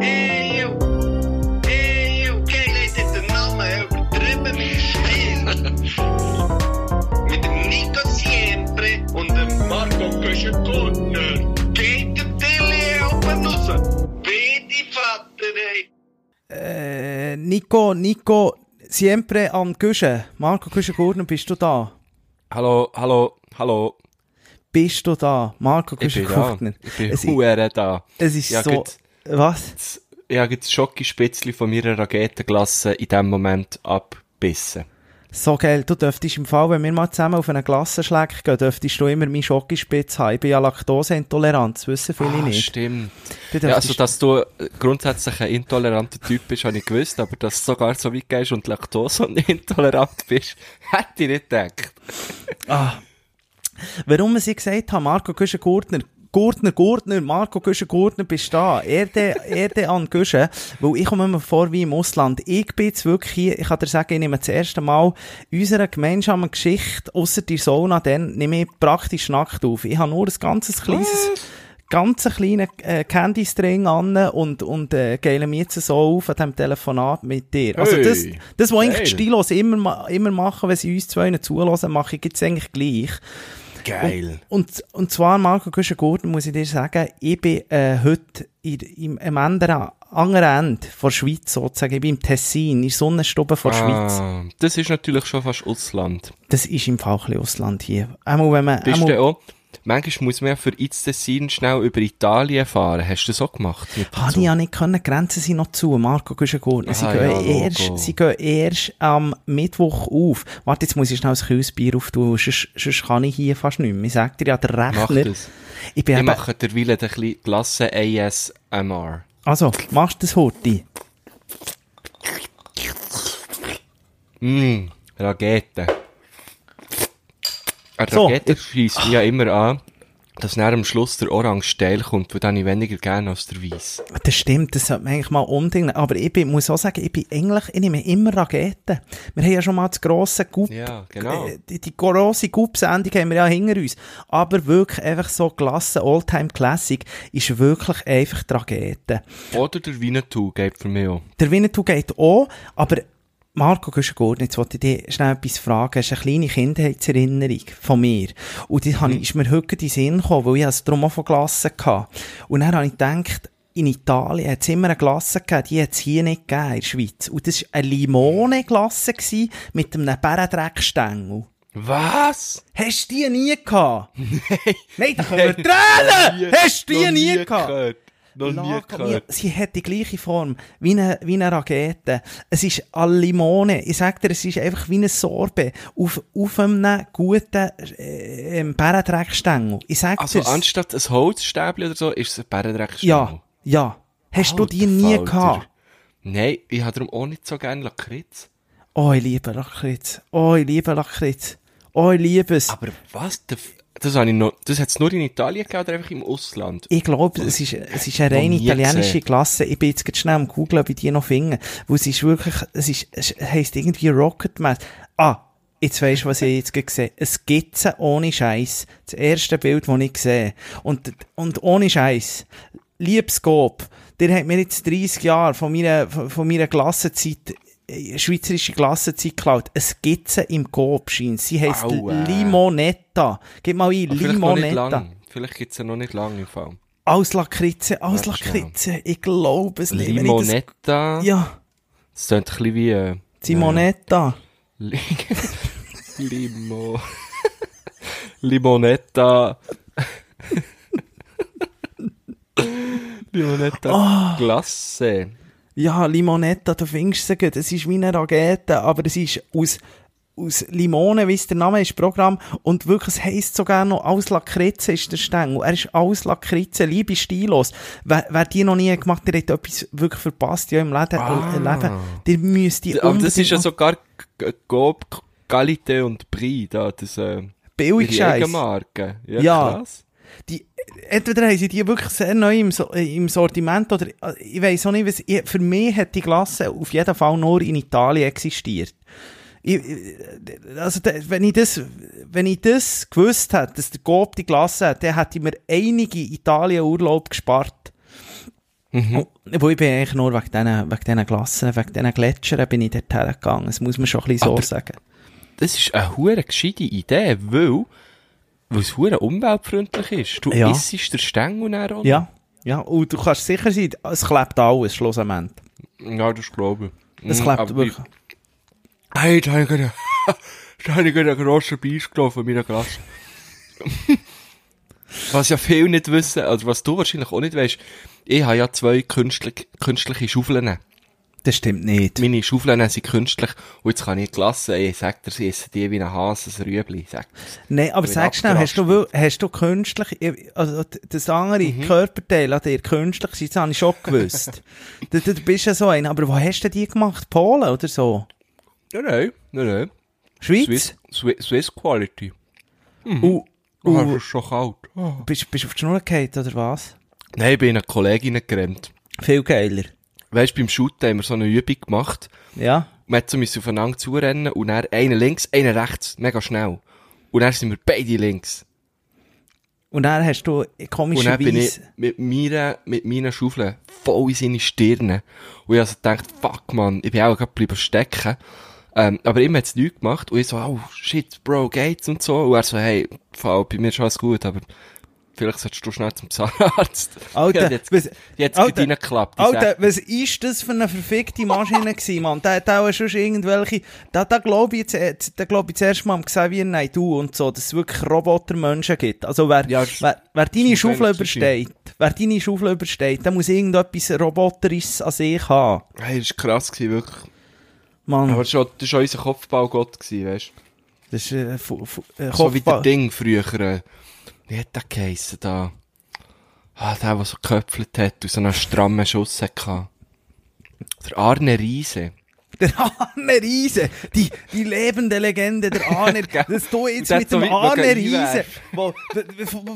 Eeuw. Eeuw. Kijk, lees dit de namen übertrieben Stil. mit dem Nico Siempre und dem Marco Köschen-Gurtner. Geht der Tilly oben raus. Bitte, Vater, ey. Äh, Nico, Nico, siempre an Güsche. Marco Güsche-Gurtner, bist du da? Hallo, hallo, hallo. Bist du da? Marco Ich bin da. Ich bin Es, huere da. es ist Ja, so... gut. Was? Ich habe jetzt Schokispitzli von meiner Raketenglasse in dem Moment abbissen. So geil. Du dürftest im Fall, wenn wir mal zusammen auf einen Glassenschlag gehen, dürftest du immer meine Schokispitze haben. Ich bin ja laktoseintolerant, das wissen viele Ah, nicht. stimmt. Ja, also, dass du grundsätzlich ein intoleranter Typ bist, habe ich gewusst, aber dass du sogar so weit gehst und Laktose intolerant bist, hätte ich nicht gedacht. Warum sie gesagt haben, Marco Güschen-Gurtner, Gurtner, Gurtner, Marco Güschen-Gurtner, bist da. Erde, Erde an Güschen. Weil ich komme mir vor wie im Ausland. Ich bin jetzt wirklich hier, ich kann dir sagen, ich nehme das erste Mal unsere gemeinsame Geschichte, ausser die Sauna, dann nehme ich praktisch nackt auf. Ich habe nur ein ganzes kleines, ganz kleinen äh, Candy-String an und, und äh, geile mich jetzt so auf an diesem Telefonat mit dir. Also Hey, das, das, was eigentlich die Stilos immer, immer machen, wenn sie uns zwei zulassen, mache ich jetzt eigentlich gleich. Geil. Und, und zwar, Marco Güschen-Gurten, muss ich dir sagen, ich bin äh, heute in, im, am anderen, anderen Ende der Schweiz sozusagen. Ich bin im Tessin, in der Sonnenstube der Schweiz. Ah, das ist natürlich schon fast Ausland. Das ist im Fall ein bisschen Ausland hier. Einmal, wenn man, Bist einmal, du auch, manchmal muss man ja für ins Tessin schnell über Italien fahren. Hast du das auch gemacht? Habe ich ja nicht können, die Grenzen sind noch zu, Marco Güschen-Gurten. Sie, Ah, gehen ja, erst, Logo. sie gehen erst am Mittwoch auf. Warte, jetzt muss ich schnell ein Kühlsbier auftun, sonst, sonst kann ich hier fast nicht mehr. Ich sag dir ja, der Rechner. Ich bin Ich eben, mache derweil ein bisschen Glasse ASMR. also, machst du das heute? Mmm, Rakete. Eine So, Rakete schießt ja immer an, dass nach am Schluss der orange Teil kommt, weil dann ich weniger gerne als der weiß. Das stimmt, das sollte man eigentlich mal umdenken. Aber ich bin, muss auch sagen, ich bin eigentlich, ich nehme immer Raketen. Wir haben ja schon mal das grosse Gup, Ja, genau. äh, die, die grosse Gup-Sendung haben wir ja hinter uns. Aber wirklich einfach so Klasse Alltime Classic ist wirklich einfach die Rakete. Oder der Winnetou geht für mich auch. Der Winnetou geht auch, aber Marco Güschen-Gurten, jetzt wollte ich dich schnell etwas fragen. Das ist eine kleine Kindheitserinnerung von mir. Und die ich, ist mir heute in den Sinn gekommen, weil ich es drum auch von Glassen hatte. Und dann habe ich gedacht, in Italien hat es immer eine Glasse gegeben, die hat es hier nicht gegeben, in der Schweiz. Und das war eine Limone-Glasse mit einem Bärendreckstängel. Was? Hast du die nie gehabt? Nein! Nein, da können wir tränen! Hast du die Noch nie gehabt? gehört. Noch nie gehört. Sie hat die gleiche Form wie eine, wie eine Rakete. Es ist alle Limone. Ich sag dir, es ist einfach wie eine Sorbe auf, auf einem guten äh, ähm, Bärendreckstängel. Ich sag Also dir's. anstatt ein Holzstäbli oder so, ist es ein Bärendreckstängel. Ja, ja. Hast du die Alter nie Falter. gehabt? Nein, ich habe darum auch nicht so gerne Lakritz. Oh, ich liebe Lakritz. Oh, ich liebe Lakritz. Oh, ich liebe es. Aber was? der Das, habe ich noch, das hat es nur in Italien gegeben oder einfach im Ausland? Ich glaube, es ist, es ist eine rein italienische gesehen. Klasse. Ich bin jetzt gerade schnell am Googlen, ob ich die noch finde. Wo es ist wirklich, es ist, es heisst irgendwie Rocket Man. Ah, jetzt weisst du, was ich jetzt gesehen habe. Eine Skizze ohne Scheiß. Das erste Bild, das ich sehe. Und, und ohne Scheiß. Liebes Gob, der hat mir jetzt 30 Jahre von meiner, von meiner Klassenzeit schweizerische Klassenzeit geklaut. Eine Skizze im Coop scheint. Sie heisst Aua. Limonetta. Gib mal ein, Aber vielleicht Limonetta. Vielleicht gibt es ja noch nicht lang im Fall. Aus Lakritze, aus schnell. Lakritze. Ich glaube es nicht. Limonetta. Das, ja, Das klingt ein bisschen wie... Äh, Simonetta. Li- Limo... Limonetta... Limonetta Ah. Glasse. Ja, Limonetta, du findest sie gut. Es ist wie eine Rakete, aber es ist aus, aus Limone, wie es der Name ist, Programm. Und wirklich, es heisst sogar noch, aus Lakritze ist der Stängel. Er ist aus Lakritze, liebe Stilos. Wer, wer die noch nie gemacht hat, der hat etwas wirklich verpasst, ja, im Leben. Ah. äh, Leben. Der müsste Aber das unbedingt ist ja sogar Gob, Qualité und Prix, da, das, äh, billig. Eigenmarke. Ja, Ja. krass. die, entweder haben sie die wirklich sehr neu im, so, äh, im Sortiment oder äh, ich weiß auch nicht, was, ich, für mich hat die Klasse auf jeden Fall nur in Italien existiert. Ich, ich- also, wenn ich das, wenn ich das gewusst hätte, dass der Coop die Klasse hat, dann hätte ich mir einige Italien-Urlaub gespart. Mhm. Wo ich bin eigentlich nur wegen diesen, wegen diesen Glassen, wegen diesen Gletschern bin ich dort hergegangen. Das muss man schon ein bisschen so Aber- sagen. Das ist eine hure gescheite Idee, weil, weil es hure umweltfreundlich ist. Du Ja. isst den Stängel noch. Ja. Ja, und du kannst sicher sein, es klebt alles, schlussendlich. Ja, das glaube ich. Es Mhm, klebt aber wirklich. ich- Hey, da habe ich gerade, da habe ich gerade einen grossen Beiß getroffen in meiner Klasse. was ja viele nicht wissen, also was du wahrscheinlich auch nicht weißt, ich habe ja zwei künstlich, künstliche Schaufeln. Das stimmt nicht. Meine Schaufeln sind künstlich und jetzt kann ich die Lassen, ich sag dir, sie essen die wie ein Hase, ein Rüebli, sag Nein, aber sag schnell, hast du, hast du künstlich, also das andere Mhm. Körperteil an dir künstlich sein, das habe ich schon gewusst. du, du bist ja so ein, aber wo hast du die gemacht? Polen oder so? Nein, nein, nein, nein. Schweiz? Swiss, Swiss, Swiss Quality. Uh, Oh, uh, das ist schon kalt. Oh. bist, du auf die Schnur gefallen, oder was? Nein, ich bin in eine Kollegin gerannt. Viel geiler. Weißt du, beim Shooten haben wir so eine Übung gemacht. Ja? Wir mussten so aufeinander zurennen und dann einer links, einer rechts, mega schnell. Und dann sind wir beide links. Und dann hast du Und dann bin ich mit meiner, mit meiner Schaufel voll in seine Stirne. Und ich also gedacht, fuck man, ich bin auch gerade geblieben stecken. Ähm, aber ihm hat's nichts gemacht. Und ich so, oh shit, Bro, geht's und so. Und er so, hey, Fall, bei mir ist alles gut, aber vielleicht solltest du schnell zum Zahnarzt. Alter, ja, jetzt, was- jetzt Alter, reingeklappt. Alter, was ist das für eine verfickte Maschine gewesen, Mann? Da hat auch schon irgendwelche, da, da glaube ich, jetzt- da glaube ich zuerst mal am Xavier Naidoo und so, dass es wirklich Robotermenschen gibt. Also wer, Ja, wer, wer deine Schaufel übersteht, wer deine Schaufel übersteht, der muss irgendetwas Roboterisches an sich haben. Hey, das war krass, gewesen, wirklich. Mann, Aber das war, unser Kopfbaugott, gewesen, weißt das ist, äh, fu, äh, So wie der Kopfball- Ding früher, äh, wie hat der geheissen da? Ah, der, der so geköpfelt hat und so einen strammen Schuss hatte. Der Arne Riese. Der Arne Riese, die, die lebende Legende, der Arne, dass du jetzt mit dem Arne Riese, wo,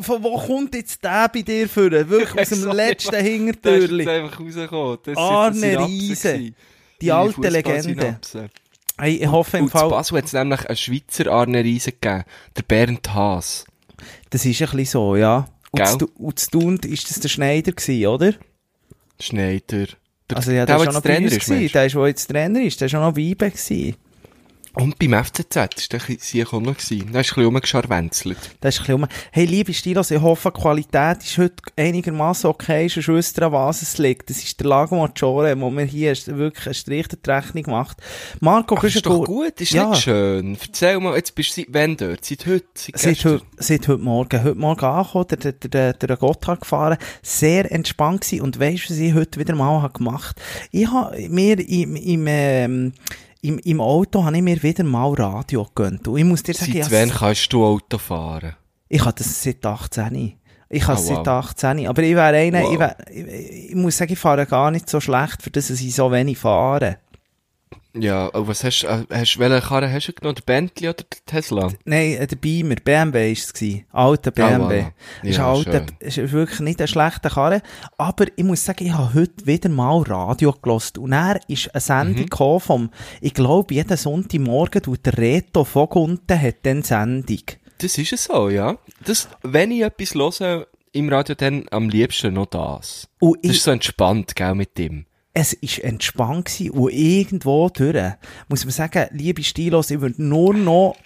von, wo kommt jetzt der bei dir für? Wirklich aus dem letzten Der ist Hintertürli. jetzt einfach rausgekommen. Das Arne Riese. Die alte Legende. Ich hoffe im Fall, Basel hat es nämlich einen Schweizer Arne Riese gegeben. Der Bernd Haas. Das ist ein bisschen so, ja. Und zu, und zu tun ist das der Schneider gewesen, oder? Schneider. Der, Also ja, der, der Trainer uns ist, gewesen. meinst Der ist, wo jetzt Trainer ist, der ist schon noch Weibe gewesen. du? Und beim FCZ ist der sie auch noch gewesen. Da ist ein bisschen rumgescharwenzelt. Das ist ein bisschen um. Hey, liebe Stilos, ich hoffe, die Qualität ist heute einigermaßen okay. Sonst wisst ihr, an was es liegt. Das ist der Lago Maggiore, wo mir hier wirklich einen Strich Rechnung macht. Marco, Ach, ist doch gut, ist Ja. nicht schön. Erzähl mal, jetzt bist du seit wann dort? Seit heute? Seit Seit heute, seit heute Morgen. Heute Morgen angekommen, der, der, der, der Gotthard gefahren. Sehr entspannt gewesen. Und weisst du, was ich heute wieder mal habe gemacht Ich habe mir im, im, ähm, im, im Auto habe ich mir wieder mal Radio gegönnt. Und ich muss dir sagen, Seit wann kannst du Auto fahren? Ich habe das seit 18. Ich habe Oh, es seit wow. 18. Aber ich wäre einer, Wow. ich, wär, ich, ich muss sagen, ich fahre gar nicht so schlecht, für das ich so wenig fahre. Ja, und was hast, äh, hast welche Karre hast du genommen? Der Bentley oder der Tesla? Nein, äh, der Beamer, BMW war es. gewesen. Alter BMW. voilà. ist, Ja, ein alter, ist wirklich nicht ein schlechter Karre. Aber ich muss sagen, ich habe heute wieder mal Radio gelost. Und er ist eine Sendung Mhm. vom, ich glaube, jeden Sonntagmorgen tut der Reto Vogunten hat dann Sendung. Das ist es so, ja. Das, wenn ich etwas höre im Radio, dann am liebsten noch das. Und Das ich, ist so entspannt, gell, mit dem. Es ist entspannt gewesen und irgendwo durch, muss man sagen, liebe Stilos, ich würde nur noch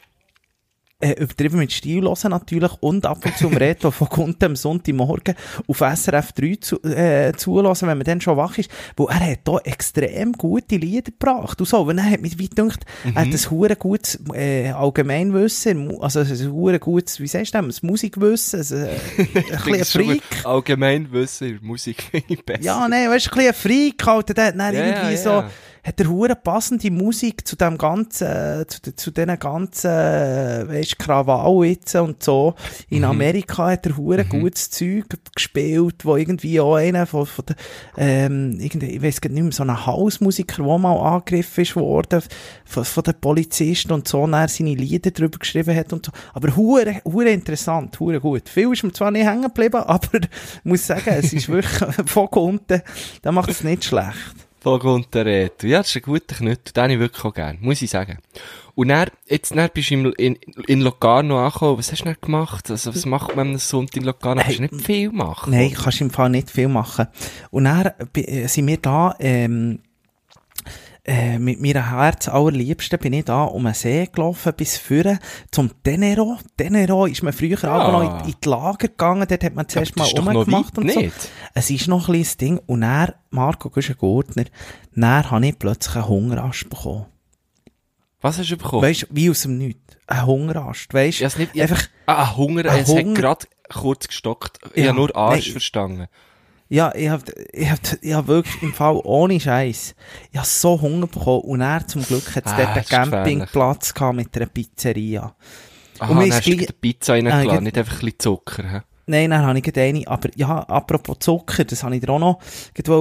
äh, übertrieben mit Stil hören natürlich und ab und zu im Reto von Kunden am Sonntagmorgen auf SRF 3 zu, äh, zulassen, wenn man dann schon wach ist, wo er hat da extrem gute Lieder gebracht und so, und er hat mich wie gedacht, er hat ein hure gutes äh, Allgemeinwissen, also ein hure gutes, wie sagst du das, Musikwissen, ein, äh, ein bisschen ein Freak. Allgemein wissen, Musik finde ich besser. Ja, nein, weißt du, ein bisschen ein Freak halt, der hat dann Ja, irgendwie ja, so. Hat er hure passende Musik zu dem ganzen, äh, zu, zu diesen ganzen, äh, weißt Krawall jetzt und so. In Mhm. Amerika hat er hure gutes Zeug gespielt, wo irgendwie auch einer von, von der, ähm, irgendwie, ich weiss gar nicht mehr, so ein Hausmusiker, der mal angegriffen ist worden, von, von den Polizisten und so, und er seine Lieder drüber geschrieben hat und so. Aber hure, hure interessant, hure gut. Viel ist mir zwar nicht hängen geblieben, aber ich muss sagen, es ist wirklich von unten, der macht es nicht schlecht. Burgunderreto. Ja, das ist ein guter Knüttel. Den ich wirklich auch gern. Muss ich sagen. Und dann, jetzt, dann bist du in, in Locarno angekommen. Was hast du dann gemacht? Also, was macht man am Sonntag in Locarno? Hey, Kannst du nicht viel machen? Nein, kannst im Fall nicht viel machen. Und dann äh, sind wir da, ähm, äh, mit meiner Herz allerliebsten bin ich da um den See gelaufen bis vorne zum Tenero. Tenero ist man früher Ah. auch noch in, in die Lager gegangen, dort hat man zuerst das mal rumgemacht und so. nicht. Es ist noch ein kleines Ding. Und dann, Marco Güschen-Gurtner, dann habe ich plötzlich einen Hungerast bekommen. Was hast du bekommen? Weißt wie aus dem Nichts. Ein Hungerast. Weißt nicht, einfach, ah, Hunger, Ein es Hunger- hat gerade kurz gestockt. Ich Ja, habe nur Arsch nein. verstanden. Ja, ich hab, ich hab, ich hab wirklich im Fall ohne Scheiß. Ich hab so Hunger bekommen und er zum Glück hat es Ah, dort einen. Campingplatz gehabt mit einer Pizzeria. Aha, Und dann hast du die Pizza reingeladen, Ah, nicht einfach ein bisschen Zucker. hä? Nein, dann habe ich gerade eine, aber ja, apropos Zucker, das habe ich dir auch noch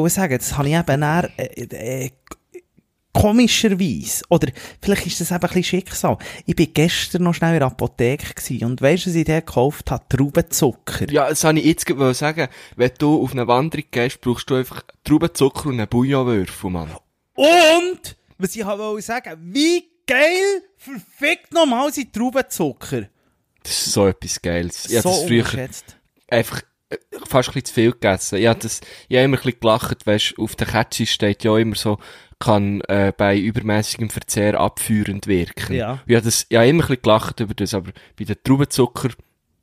sagen, das habe ich eben dann, äh, äh, komischerweise, oder vielleicht ist das eben ein bisschen Schicksal. Ich bin gestern noch schnell in der Apotheke gewesen und weisst du, was ich dort gekauft habe? Traubenzucker. Ja, das wollte ich jetzt gerade sagen. Wenn du auf eine Wanderung gehst, brauchst du einfach Traubenzucker und einen Bouillonwürfel, Mann. Und, was ich wollte sagen, wie geil verfickt nochmal sind Traubenzucker. Das ist so etwas Geiles. Ich so das früher einfach äh, fast ein bisschen zu viel gegessen. Ich habe das, ich habe immer ein bisschen gelacht, weisst, auf der Kette steht ja immer so, kann äh, bei übermäßigem Verzehr abführend wirken. Ja. Ich habe das, ich habe immer ein bisschen gelacht über das, aber bei den Traubenzucker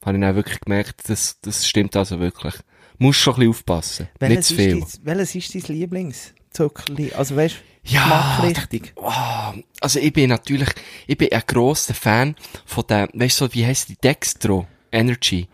habe ich dann wirklich gemerkt, das, das stimmt also wirklich. Musst schon ein bisschen aufpassen. nicht Welches zu ist, viel. dein, welches ist dein Lieblingszuckerli? Also weißt du, Ja, geschmackrichtig. Oh, also ich bin natürlich, ich bin ein grosser Fan von dem, weißt du, so, wie heisst die Dextro Energy.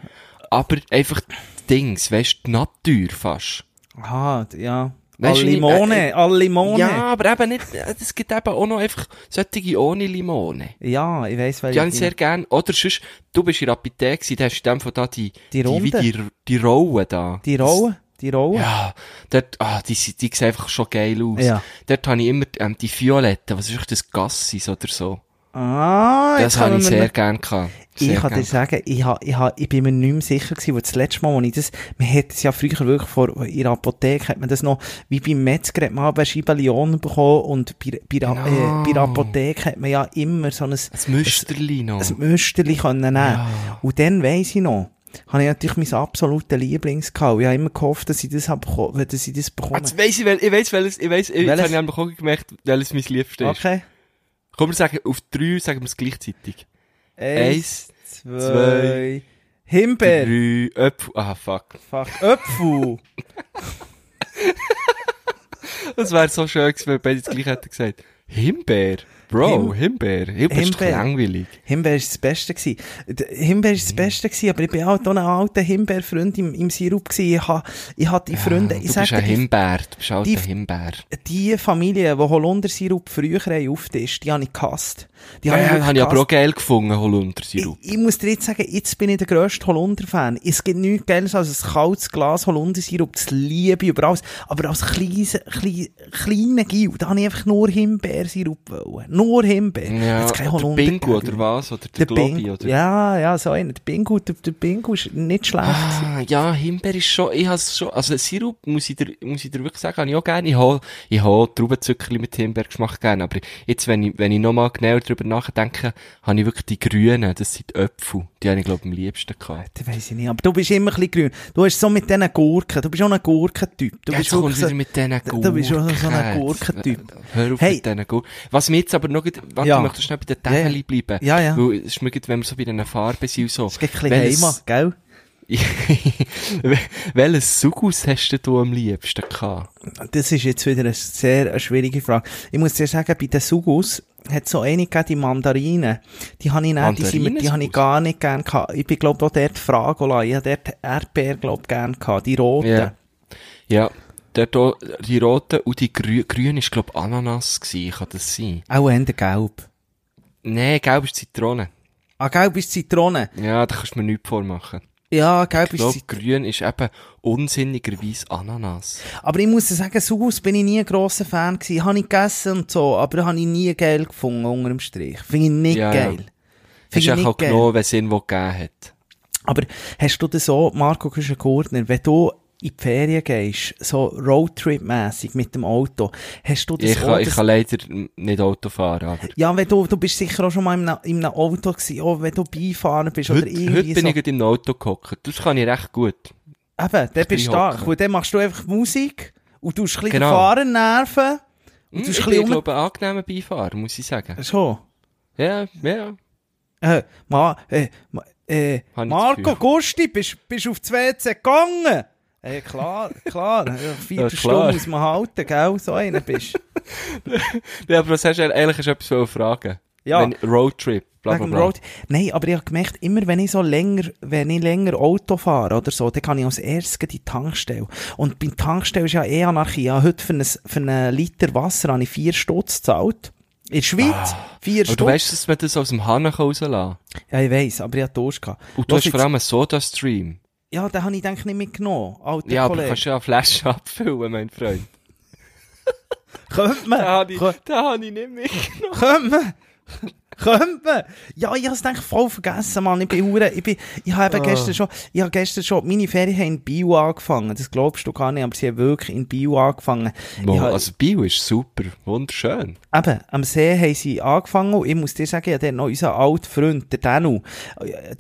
Aber einfach Dings, weißt du, die Natur fast. Aha, ja. Weisst Alle du, Limone, äh, äh, alle Limone. Ja, aber eben nicht, es gibt eben auch noch einfach solche ohne Limone. Ja, ich weiss, Die welche. habe ich sehr gern. Oder sonst, du bist in der Apotheke, gewesen, da hast du in dem Fall da die, Die die, wie die, die Rollen da. Die Rollen, die Rollen. Ja, dort, ah, die, die, die sehen einfach schon geil aus. Ja. Dort habe ich immer, ähm, die Violetten, was ist das Gassis oder so? Ah, Das habe ich sehr noch- gern gehabt. Ich Sehr kann dir sagen, ich, ha, ich, ha, ich bin mir nicht mehr sicher gewesen, wo das letzte Mal, wo ich das, man hat es ja früher wirklich vor, in der Apotheke hat man das noch, wie beim Metzger hat man aber Schibellion bekommen und bei, bei, der- Genau. äh, bei der Apotheke hat man ja immer so ein, Ein Müsterli noch. ein Müsterli können nehmen. Ja. Und dann weiss ich noch, habe ich natürlich mein absolutes Lieblings gehabt. Ich habe immer gehofft, dass ich das, hab, beko- dass ich das bekomme. Jetzt weiss ich, wel- ich weiss, welches, ich weiss, jetzt Welches? habe ich einfach auch gemerkt, welches mein Liebstes ist. Okay. Komm, wir sagen, auf drei sagen wir es gleichzeitig. Eins, Eins, zwei, zwei, Himbeer. drei, Äpfel, ah, fuck. Fuck, Äpfel. Das wäre so schön gewesen, wenn beide das gleiche hätten gesagt. Himbeer? Bro, Himbeer. Himbeer ist langweilig. Himbeer war das Beste. Gewesen. Himbeer war das Beste, gewesen, aber ich bin halt auch ein alter Himbeerfreund im, im Sirup. Gewesen. Ich habe ich ha die Freunde, du ich bist sage ein dir, die, Himbeer. Du bist halt die- ein Himbeer. die Familie, die Holundersirup früher auftischt, die habe ich gehasst. Die habe ich Ja, habe ich aber auch geil gefunden, Holundersirup. Ich, ich muss dir jetzt sagen, jetzt bin ich der grösste Holunder-Fan. Es gibt nichts Geiles als ein kaltes Glas Holundersirup. Das liebe ich über alles. Aber als kleines, klein, kleiner Gil, da habe ich einfach nur Himbeersirup wollen. Nur Himbeer. Ja, Jetzt kein der Holunder Bingo gegeben. oder was? Oder Der der, Globi Bingo. oder? Ja, ja, so einer. Der Bingo, der, der Bingo ist nicht schlecht. Ah, ja, Himbeer ist schon, ich has schon, also Sirup, muss ich dir, muss ich dir wirklich sagen, habe ich auch gerne. Ich hol, ich hol Traubenzuckerli mit Himbeergeschmack gerne. Aber jetzt, wenn ich, wenn ich nochmal genauer drüber nachdenke, habe ich wirklich die grünen, das sind die Äpfel. Die habe ich, glaube ich, am liebsten gehabt. Das weiss ich nicht. Aber du bist immer ein bisschen grün. Du hast so mit diesen Gurken. Du bist auch ein Gurkentyp. Du bist jetzt kommst du so, wieder mit diesen Gurken. du bist auch so ein Gurkentyp. Hör auf Hey. mit diesen Gurken. Was mir jetzt aber noch, gut- warte, Ja. ich möchte schnell bei den ja. Täfeli bleiben. Ja, ja. Weil, es ist mir wenn wir so bei den Farben sind und so. das ist ein bisschen Heimat, gell? Welches Sugus hast du am liebsten gehabt? Das ist jetzt wieder eine sehr eine schwierige Frage. Ich muss dir sagen, bei den Sugus hat so eine gegeben, die Mandarinen. Die habe ich nicht, die, sind die habe ich gar nicht gern gehabt. Ich bin, glaub auch dort Fragola. Ich habe dort Erdbeer, glaub gern gehabt. Die roten. Ja. Ja, auch, die rote und die grü grüne ist, glaub Ananas gewesen, kann das sein? Auch eher gelb. Nee, gelb ist Zitrone. Ah, gelb ist Zitrone. Ja, da kannst du mir nichts vormachen. Ja, gelb Ich ist glaub, Zitrone. grün ist eben unsinnigerweise Ananas. Aber ich muss sagen, Sugus bin ich nie ein grosser Fan gewesen. Habe ich gegessen und so, aber habe ich nie geil gefunden unter dem Strich. Finde ich nicht Ja, ja. geil. Hast Finde ich auch nicht geil. genommen, wenn es irgendwo gegeben hat. Aber hast du das so, Marco Küschen-Gurtner, wenn du in die Ferien gehst, so Roadtrip-mässig mit dem Auto, hast du das Ich, kann, ich kann leider nicht Auto fahren, aber Ja, wenn du, du bist sicher auch schon mal in einem, in einem Auto gewesen, auch wenn du Beifahren bist oder heute, irgendwie heute bin so. ich im Auto gehockt. Das kann ich recht gut. Eben, dann bist stark. Und dann machst du einfach Musik und du hast ein bisschen Genau. den Fahrer nerven. Und Hm, ich ein bin, bisschen glaube angenehmer Beifahrer, muss ich sagen. um... Schon. Ja, ja. Äh, Ma, äh, ma, äh, Marco. Gusti, bist du auf das WC gegangen? Äh, klar, klar. Ja, Ja, klar. muss man halten, gell? So einer bist Ja, aber was hast du eigentlich hast du etwas fragen? Ja. Wenn, Roadtrip, bla bla bla. Road. Nein, aber ich habe gemerkt, immer wenn ich so länger, wenn ich länger Auto fahre oder so, dann kann ich als erstes die Tankstelle. Und beim Tankstelle ist ja eh Anarchie. Ja, heute für, ein, für einen Liter Wasser habe ich vier Stutz gezahlt. In der Schweiz, vier Aber Stutz. du weißt, dass man das aus dem Hahn rauslassen kann. ja, ich weiss, aber ich hatte Durst. Und du Los hast vor allem einen Soda-Stream. Ja, den habe ich denke nicht mitgenommen, alter Ja, aber du Kollege. kannst ja eine Flasche abfüllen, mein Freund. Könnte man? Den habe ich, den habe ich nicht mitgenommen. Könnte man? Könnte man? Ja, ich habe es eigentlich voll vergessen, Mann. Ich bin hure, ich bin, ich habe eben Ah. gestern schon, ich habe gestern schon, meine Ferien haben in Bio angefangen. Das glaubst du gar nicht, aber sie haben wirklich in Bio angefangen. Ich habe, also Bio ist super, wunderschön. eben, am See haben sie angefangen und ich muss dir sagen, ja, dann noch unser alter Freund, der Danu.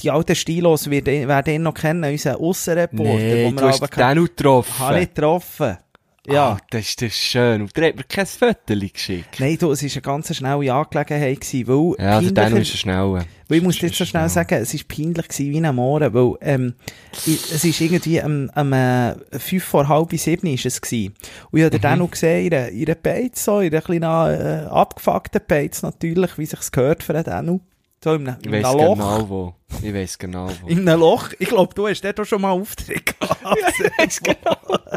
Die alten Stilos, wer den, wer den noch kennen, unser Aussenreporter, Nee, du wir hast auch getroffen. habe ich getroffen. Ja. Ah, das ist das schön. Und der hat mir kein Foto geschickt. Nein, du, es war eine ganz schnelle Angelegenheit gewesen, weil Ja, der Dan peinlicher- ist ein schneller. Weil ich muss dir jetzt so schnell sagen, es war peinlich gewesen wie ein Mohren, weil, ähm, es ist irgendwie am, am, äh, fünf vor halb sieben ist es gewesen. Und ich habe Mhm. dann auch gesehen, ihre, ihre Beiz, so, ihre kleinen, äh, abgefuckten Beiz natürlich, wie sich's gehört für den Danu. So in einem, Ich weiss Loch. genau wo. Ich weiss genau wo. In einem Loch. Ich glaube, du hast dort auch schon mal Auftritt gehabt. ich weiss genau.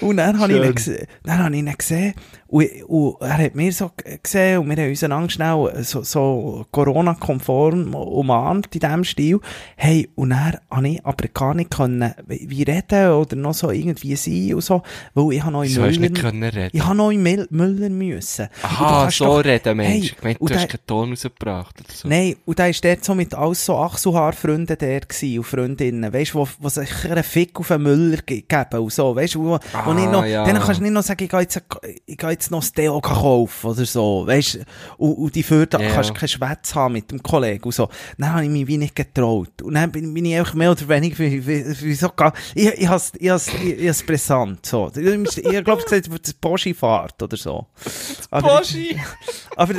Und dann habe ich ihn gesehen, dann habe ich ihn gesehen und, und er hat mir so gesehen und wir haben uns dann schnell so, so Corona-konform umarmt in diesem Stil. Hey, und dann habe ich aber gar nicht können, wie reden oder noch so irgendwie sein und so, weil ich habe noch in Wieso hast du nicht Müller, können reden? ich habe noch in Müller müssen. Aha, so doch- reden, Mensch. Hey, ich meine, und du hast keinen Ton rausgebracht oder so. Nein, und da ist dort so mit alles so Achselhaar-Freunden der und Freundinnen, weißt du, wo, wo sich einen Fick auf einen Müller ge geben und so, weißt du, wo, wo Ah, nicht noch, ja. dann kannst du nicht noch sagen, ich gehe jetzt, ich gehe jetzt noch das Deo kaufen oder so, weißt du, und, und die Fürder Ja. kannst du keinen Schwätz haben mit dem Kollegen und so. Dann habe ich mich wie nicht getraut. Und dann bin, bin ich einfach mehr oder weniger, wie, wie, wie so, ga- ich, ich has, ich has, ich, has brisant, so. Ich, ich glaube, gesagt, das Boschi-Fahrt oder so. Aber, Boschi! aber,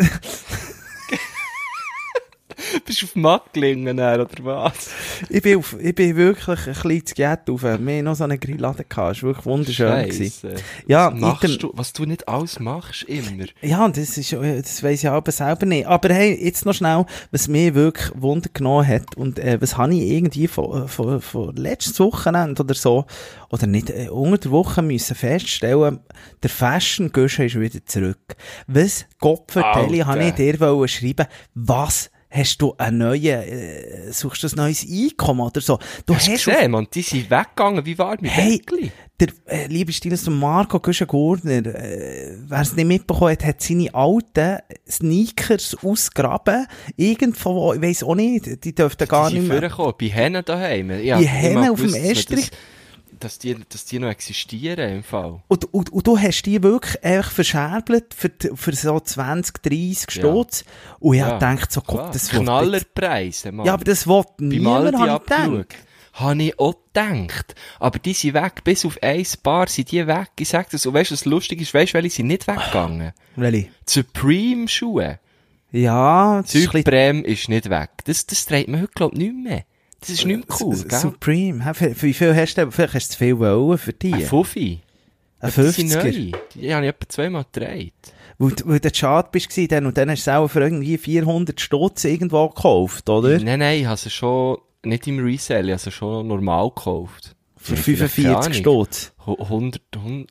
Bist du auf Macklingen oder was? Ich bin, auf, ich bin wirklich ein bisschen zu Gett auf. Wir haben noch so einen Grillladen gehabt. Es war wirklich wunderschön. gewesen. Scheisse. Ja, was, machst dem- du, was du nicht alles machst, immer. Ja, das ist, äh, das weiss ich aber selber nicht. Aber hey, jetzt noch schnell, was mich wirklich Wunder genommen hat und äh, was habe ich irgendwie von, von, von letztes Wochenende oder so, oder nicht, äh, unter der Woche müssen feststellen, der Fashion ist wieder zurück. Was, Gott vertelle, habe ich dir wollen schreiben, was hast du einen neuen, äh, suchst du ein neues Einkommen oder so? Du Hast auf- gesehen, Mann, die sind weggegangen wie warme Hey, Bäckli. der äh, liebe Stil der Marco Güschen-Gurner, äh, wer es nicht mitbekommen hat, hat seine alten Sneakers ausgraben. Irgendwo, ich weiss auch nicht, die dürften gar die nicht sind mehr. vorgekommen, bei Hennen daheim. Ja, Bei Hennen auf dem man Estrich? das- Dass die, dass die noch existieren im Fall. Und, und, und du hast die wirklich einfach verscherbelt für, für so 20, 30 Ja. Stutz. Und ich Ja, gedacht, so, Klar. Gott, das will Knallerpreise, Mann. Ja, aber das will bei niemand, Maldi hab ich gedacht. Habe ich auch gedacht. Aber die sind weg. Bis auf ein Paar sind die weg. Ich sag das. Und weißt du, was lustig ist? Weißt du, welche sind nicht weggegangen? Welche? Supreme-Schuhe. Ja, das ist ein bisschen- Supreme ist nicht weg. Das, das trägt man heute, glaub ich, nicht mehr. Das ist nicht mehr cool, S- gell? Supreme. wie viel hast du, vielleicht hast du zu viel wollen für die. Ein Fuffi. Ein Die sind 50er. neu. Die habe ich etwa zweimal gedreht. Weil, du- weil du schade bist dann, und dann hast du es auch für irgendwie 400 Stutz irgendwo gekauft, oder? Nein, nein, ich habe sie schon, nicht im Resell, ich habe sie schon normal gekauft. Für Vielleicht, keine 45 Ahnung, Stutz. 100,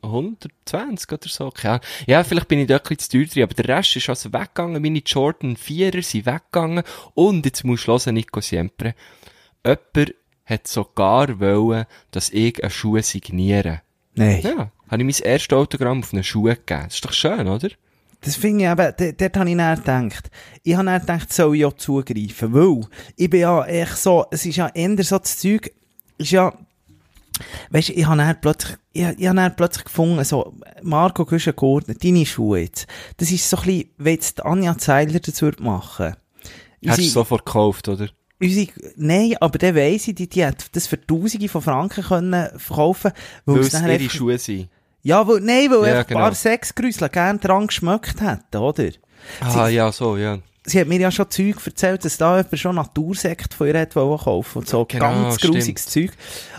120 oder so, keine Ahnung. Ja, vielleicht bin ich dort ein bisschen zu teuer drin, aber der Rest ist also weggegangen. Meine Jordan 4er sind weggegangen. Und jetzt musst du hören, Nico Siempre. Jemand hat sogar wollen, dass ich einen Schuh signiere. Nein. Ja, habe ich mein erstes Autogramm auf einen Schuh gegeben. Das ist doch schön, oder? Das finde ich eben, dort, habe ich dann gedacht. Ich habe dann gedacht, soll ich auch zugreifen, weil ich bin ja echt so, es ist ja eher so das Zeug, ist ja, Weißt du, ich habe dann plötzlich, ich, ich habe dann plötzlich gefunden, so, Marco Güschen-Gurtner, deine Schuhe jetzt, das ist so ein bisschen, wenn jetzt Anja Zeiler das würde machen. Hast du sofort gekauft, oder? Unsere, nein, aber der weiss ich, die, die hat das für Tausende von Franken können verkaufen, weil, Weil es dann ihre einfach, Schuhe sind. ja, weil, nein, weil Ja, ein genau. paar Sexgrüsler gerne dran geschmeckt hätten, oder? Ah, ja, so, ja. Sie hat mir ja schon Zeug erzählt, dass da jemand schon Natursekt von ihr hat wollen kaufen und so Genau, ganz grusiges Zeug.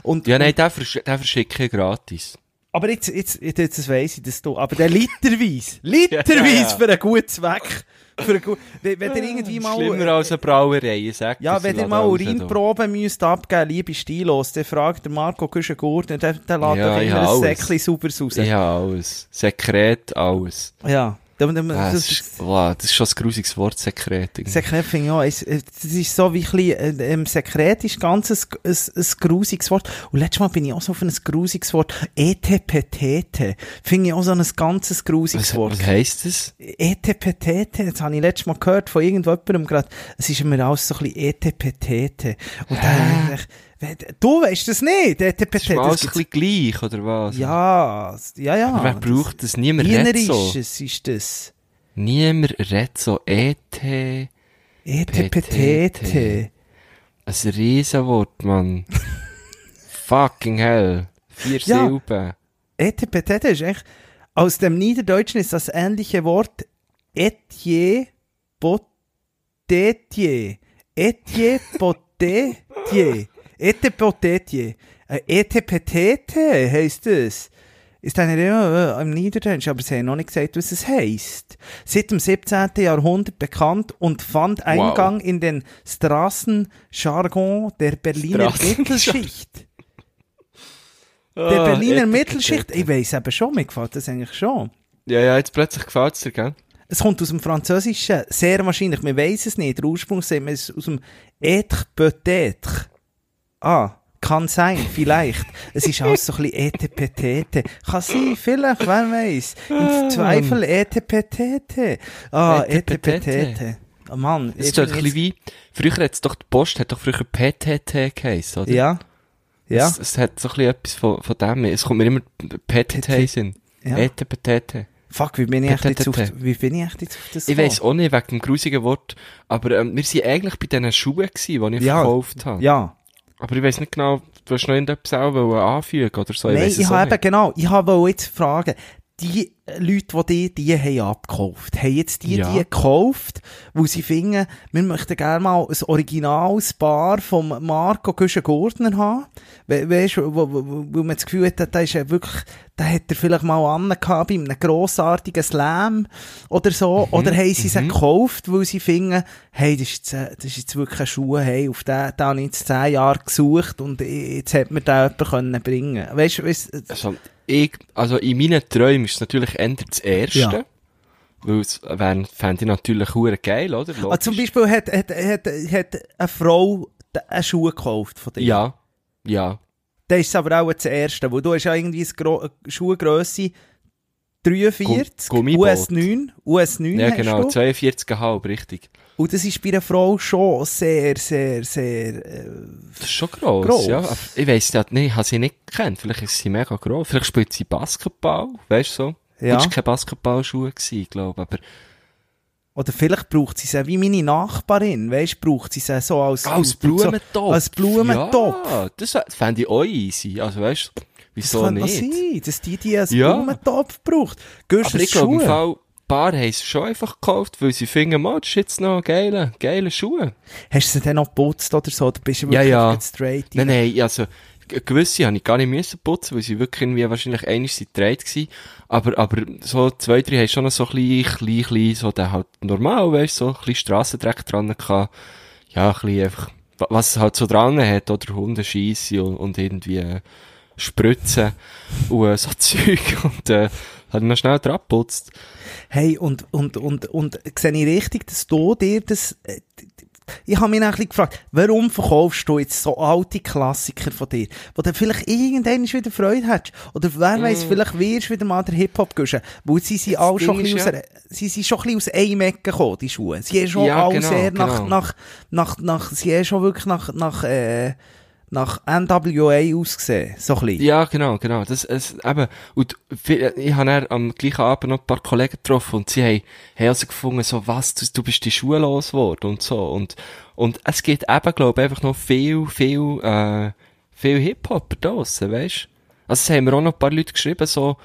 Und, Ja, nein, den, versch den verschicke ich gratis. Aber jetzt, jetzt, jetzt, jetzt weiss ich das du. Aber der literweise, literweise Ja, ja. für einen guten Zweck. Für wenn, ihr irgendwie mal, Schlimmer als eine Brauerei, ich sag ja, wenn ihr mal Urinproben müsst abgeben, liebe Stilos, dann fragt der Marco Güschen-Gurtner, der, der lädt Ja, habe ein. Säckchen sauber raus. habe alles. Sekret, alles. Ja. Da- da- Ah, das, ist, wow, das ist schon ein grusiges Wort, Sekret. irgendwie. Sekret finde ich auch, es- das ist so wie ein bisschen, äh, ähm, Sekret ist ganz ein, ein, ein grusiges Wort. Und letztes Mal bin ich auch so auf ein grusiges Wort. ETPTT. Finde ich auch so ein ganzes grusiges Was, Wort. was heisst das? ETPTT, das habe ich letztes Mal gehört von irgendjemandem gerade. Es ist mir alles so ein bisschen ETPTT. Und dann, ich, du weißt das nicht, Das ETPT. ist alles ein bisschen gleich, oder was? ja, ja, ja. Aber wer braucht das? Niemand redet so. ist es, ist das. Niemand redet so. ET. ETPTT. Ein Riesenwort, Mann. Fucking hell. Vier Ja. Silben. ETPTT ist echt, aus dem Niederdeutschen ist das ähnliche Wort Etier Potetier. Etier Potetier. Etepotetier. Äh, ETPTT heisst es. Ist eine ja, im Niederdeutschen, aber sie haben noch nicht gesagt, was es heisst. Seit dem 17. Jahrhundert bekannt und fand Eingang in den Straßenjargon der Berliner Straßen- Mittelschicht. Der Ah, Berliner ETPTT. Mittelschicht, ich weiss eben schon, mir gefällt das eigentlich schon. Ja, ja, jetzt plötzlich gefällt es dir, gell? Es kommt aus dem Französischen, sehr wahrscheinlich, wir weiss es nicht, der Ursprung sehen wir es aus dem être peut-être. Ah, kann sein, vielleicht. Es ist alles so ein bisschen ETPTT. Kann sein, vielleicht, wer weiß. Im Zweifel ETPTT. Ah, ETPTT. Oh Mann. Es ist doch ein bisschen wie, früher hat es doch, die Post hat doch früher PTT geheißen, oder? Ja. Ja. Es, es hat so ein bisschen etwas von, von dem. Es kommt mir immer PTT in. Ja. ETPTT. Fuck, wie bin ich echt jetzt auf, wie bin ich echt jetzt auf das Ich weiss auch nicht, wegen dem grusigen Wort, aber ähm, wir sind eigentlich bei diesen Schuhen gewesen, die ich verkauft habe. Ja. Aber ich weiss nicht genau, du hast noch irgendetwas auch anfügen oder so. Nein, weiss ich auch habe eben, genau, ich habe jetzt fragen, die Leute, die die, die haben abgekauft, haben jetzt die, Ja. die gekauft, wo sie finden, wir möchten gerne mal ein originales Paar vom Marco Güschen-Gurtner haben. We weißt du, wo, wo, wo man das Gefühl hat, da ist ja wirklich, da hat er vielleicht mal angehabt bei einem grossartigen Slam oder so, oder haben sie sie gekauft, weil sie finden, hey, das ist jetzt, äh, das ist jetzt wirklich ein Schuh, hey, auf den, den habe ich jetzt zehn Jahre gesucht und jetzt hat mir den jemand können bringen. Weißt du, weißt, Also, ich, also in meinen Träumen ist es natürlich eher das Erste. Ja. Weil es wäre, fände ich natürlich hure geil, oder? Ah, zum Beispiel hat, hat, hat, hat eine Frau einen Schuh gekauft von dir. Ja. Ja. Das ist aber auch das Erste, wo du hast ja irgendwie eine Schuhgrösse 43, Gummiboot. US9, US9 Ja, hast genau. du. 42,5, richtig. Und das ist bei einer Frau schon sehr, sehr, sehr, äh, Das ist schon gross, Gross. ja. Ich weiss ja, nee, ich habe sie nicht gekannt. Vielleicht ist sie mega gross. Vielleicht spielt sie Basketball, weißt du so. Ja. Das war keine Basketballschuhe, gewesen, glaube ich. Aber oder vielleicht braucht sie sie wie meine Nachbarin, weißt du, braucht sie sie so als, als so, Blumentopf. als Blumentopf. Ja, das fände ich auch easy. Also weißt du, Das wieso noch nicht? sein, dass die die als Ja. Blumentopf braucht. Gehst Aber ich glaube, im? Fall, ein paar haben es schon einfach gekauft, weil sie finden, man, das ist jetzt noch geile, geile Schuhe. Hast du sie dann noch geputzt oder so? Da bist du Ja, wirklich ja. jetzt straight. Nein, nein, also, gewisse habe ich gar nicht müssen putzen, weil sie wirklich irgendwie wahrscheinlich einig sind gedreht gewesen. Aber, aber so zwei, drei haben schon noch so ein bisschen, klein, so der halt normal, weißt so ein bisschen Strassendreck dran gehabt. Ja, ein bisschen einfach, wa- was es halt so dran hat, oder Hunde schiessen und, und irgendwie äh, spritzen und äh, so Zeug und äh, hat noch schnell dran geputzt. Hey, und, und, und, und, sehe ich richtig, dass du dir das, äh, ich habe mich dann ein bisschen gefragt, warum verkaufst du jetzt so alte Klassiker von dir, wo du vielleicht irgendwann wieder Freude hast? Oder wer Mm. vielleicht wirst du wieder mal der Hip-Hop guschen. Weil sie sind alle schon ein Ding bisschen ist aus, einer- sie sind schon ein bisschen aus einem Ecke gekommen, die Schuhe. Sie haben schon Ja, alle genau, sehr nach, genau. nach, nach, nach, sie haben schon wirklich nach, nach, äh, nach NWA ausgesehen. So ein bisschen. Ja, genau, genau. Das, es, eben, und ich habe am gleichen Abend noch ein paar Kollegen getroffen und sie haben, also gefunden, so, was, du, du bist die Schuhe los geworden und so. Und, und es gibt eben, glaube ich, einfach noch viel, viel, äh, viel Hip-Hop draussen, weisst Also, es haben mir auch noch ein paar Leute geschrieben, so,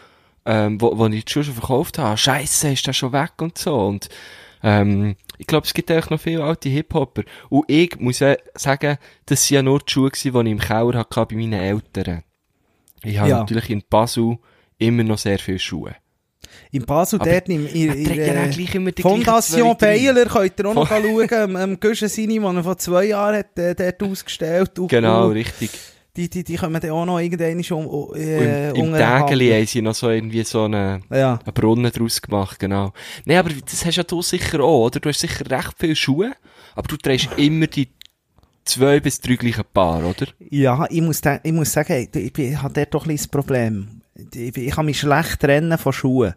ähm, wo, wo ich die Schuhe schon verkauft habe. Scheisse, ist der schon weg und so. Und, ähm, ich glaube, es gibt eigentlich noch viele alte Hip-Hopper. Und ich muss ja sagen, das sind ja nur die Schuhe die ich im Keller hatte bei meinen Eltern. Ich habe Ja. natürlich in Basel immer noch sehr viele Schuhe. In Basel, Aber dort im, in, in, trägt ja äh, Fondation. Beiler könnt ihr auch noch schauen, am, am Guschen Sini, den er vor zwei Jahren hat, äh, dort ausgestellt. Genau, und richtig. Die, die, die können dann auch noch irgendwann schon um, äh, Im, im. Tägeli haben sie noch so irgendwie so einen, Ja. einen Brunnen draus gemacht, genau. Nee, aber das hast ja du sicher auch, oder? Du hast sicher recht viele Schuhe, aber du trägst immer die zwei bis drei gleichen Paar, oder? Ja, ich muss, ich muss sagen, ich, ich, ich habe dort doch ein bisschen das Problem. Ich, ich kann mich schlecht trennen von Schuhen.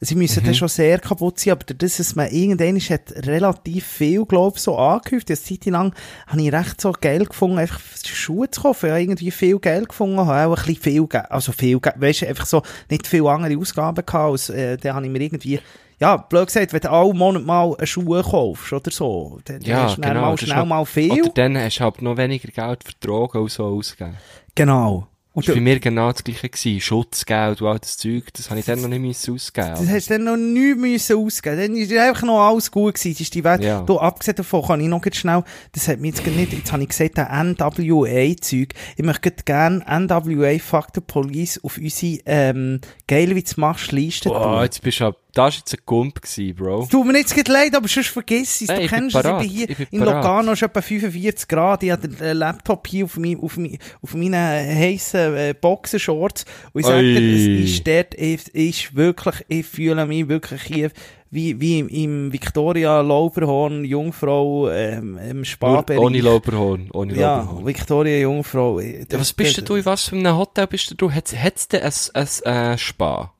Sie müssen Mhm. dann schon sehr kaputt sein, aber das, dass man irgendwann ist, hat relativ viel, glaube ich, so angehäuft. Eine Zeit lang habe ich recht so Geld gefunden, einfach Schuhe zu kaufen. Ich habe irgendwie viel Geld gefunden, habe auch ein bisschen viel Geld, also viel Geld, weißt du, einfach so nicht viel andere Ausgaben gehabt, als, äh, dann habe ich mir irgendwie, ja, blöd gesagt, wenn du alle Monat mal eine Schuhe kaufst oder so, dann, Ja, hast du genau, mal schnell halt- mal viel. Oder dann hast du halt noch weniger Geld vertragen und so ausgegeben. Genau. Und Das war bei mir genau das gleiche. Gewesen. Schutzgeld und all das Zeug, das habe ich dann noch nicht müssen ausgeben Das hast du dann noch nichts müssen ausgeben. Dann ist einfach noch alles gut gewesen. Das ist die Welt. Ja. Du, abgesehen davon kann ich noch schnell, das hat mir jetzt nicht, jetzt habe ich gesagt, der NWA-Zeug. Ich möchte gerne NWA Fuck the Police auf unsere, ähm, geil wie du machst, Liste Oh, tun. jetzt bist du, ab- das war jetzt ein Gump Bro. Tut mir jetzt gerade leid, aber sonst vergiss es. Nein, Du ich kennst es, ich bin hier Ich bin in parat. Locarno ist etwa 45 Grad. Ich habe den äh, Laptop hier auf, mein, auf, mein, auf meinen heissen äh, Boxershorts. Und ich sage dir, es ist dort, es ist wirklich, ich fühle mich wirklich hier wie, wie im, im Victoria Lauberhorn Jungfrau ähm, im Sparbereich. ohne Lauberhorn. Ohne Ja, Lauberhorn. Victoria Jungfrau. Äh, Ja, was bist du, in was für einem Hotel bist du? Hat's, hat's denn ein, ein, äh, Spa?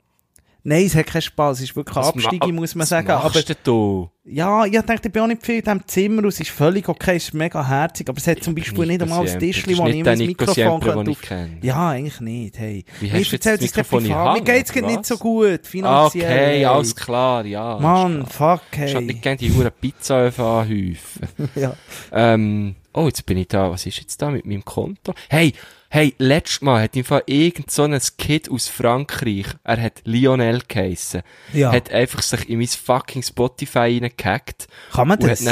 Nein, es hat keinen Spaß. Es ist wirklich Was Abstiege, muss man sagen. Aber du? Ja, ich dachte, ich bin auch nicht viel in diesem Zimmer und es ist völlig okay, es ist mega herzig, aber es hat zum Beispiel nicht einmal ein Tischli, wo ich mein der Nico Mikrofon könnte auf... Ja, eigentlich nicht, hey. Wie hast du das Mikrofon in. Hand, Mir geht's nicht so gut, finanziell. okay, hey. alles klar, ja. Mann, fuck, Ich hab hey. nicht gerne die Huren Pizzaöfen anhäufen. Ja. ähm, oh, jetzt bin ich da. Was ist jetzt da mit meinem Konto? Hey, hey, letztes Mal hat im Fall irgend so ein Kid aus Frankreich, er hat Lionel geheissen, Ja. hat einfach sich in mein fucking Spotify reingehackt. Kann man das?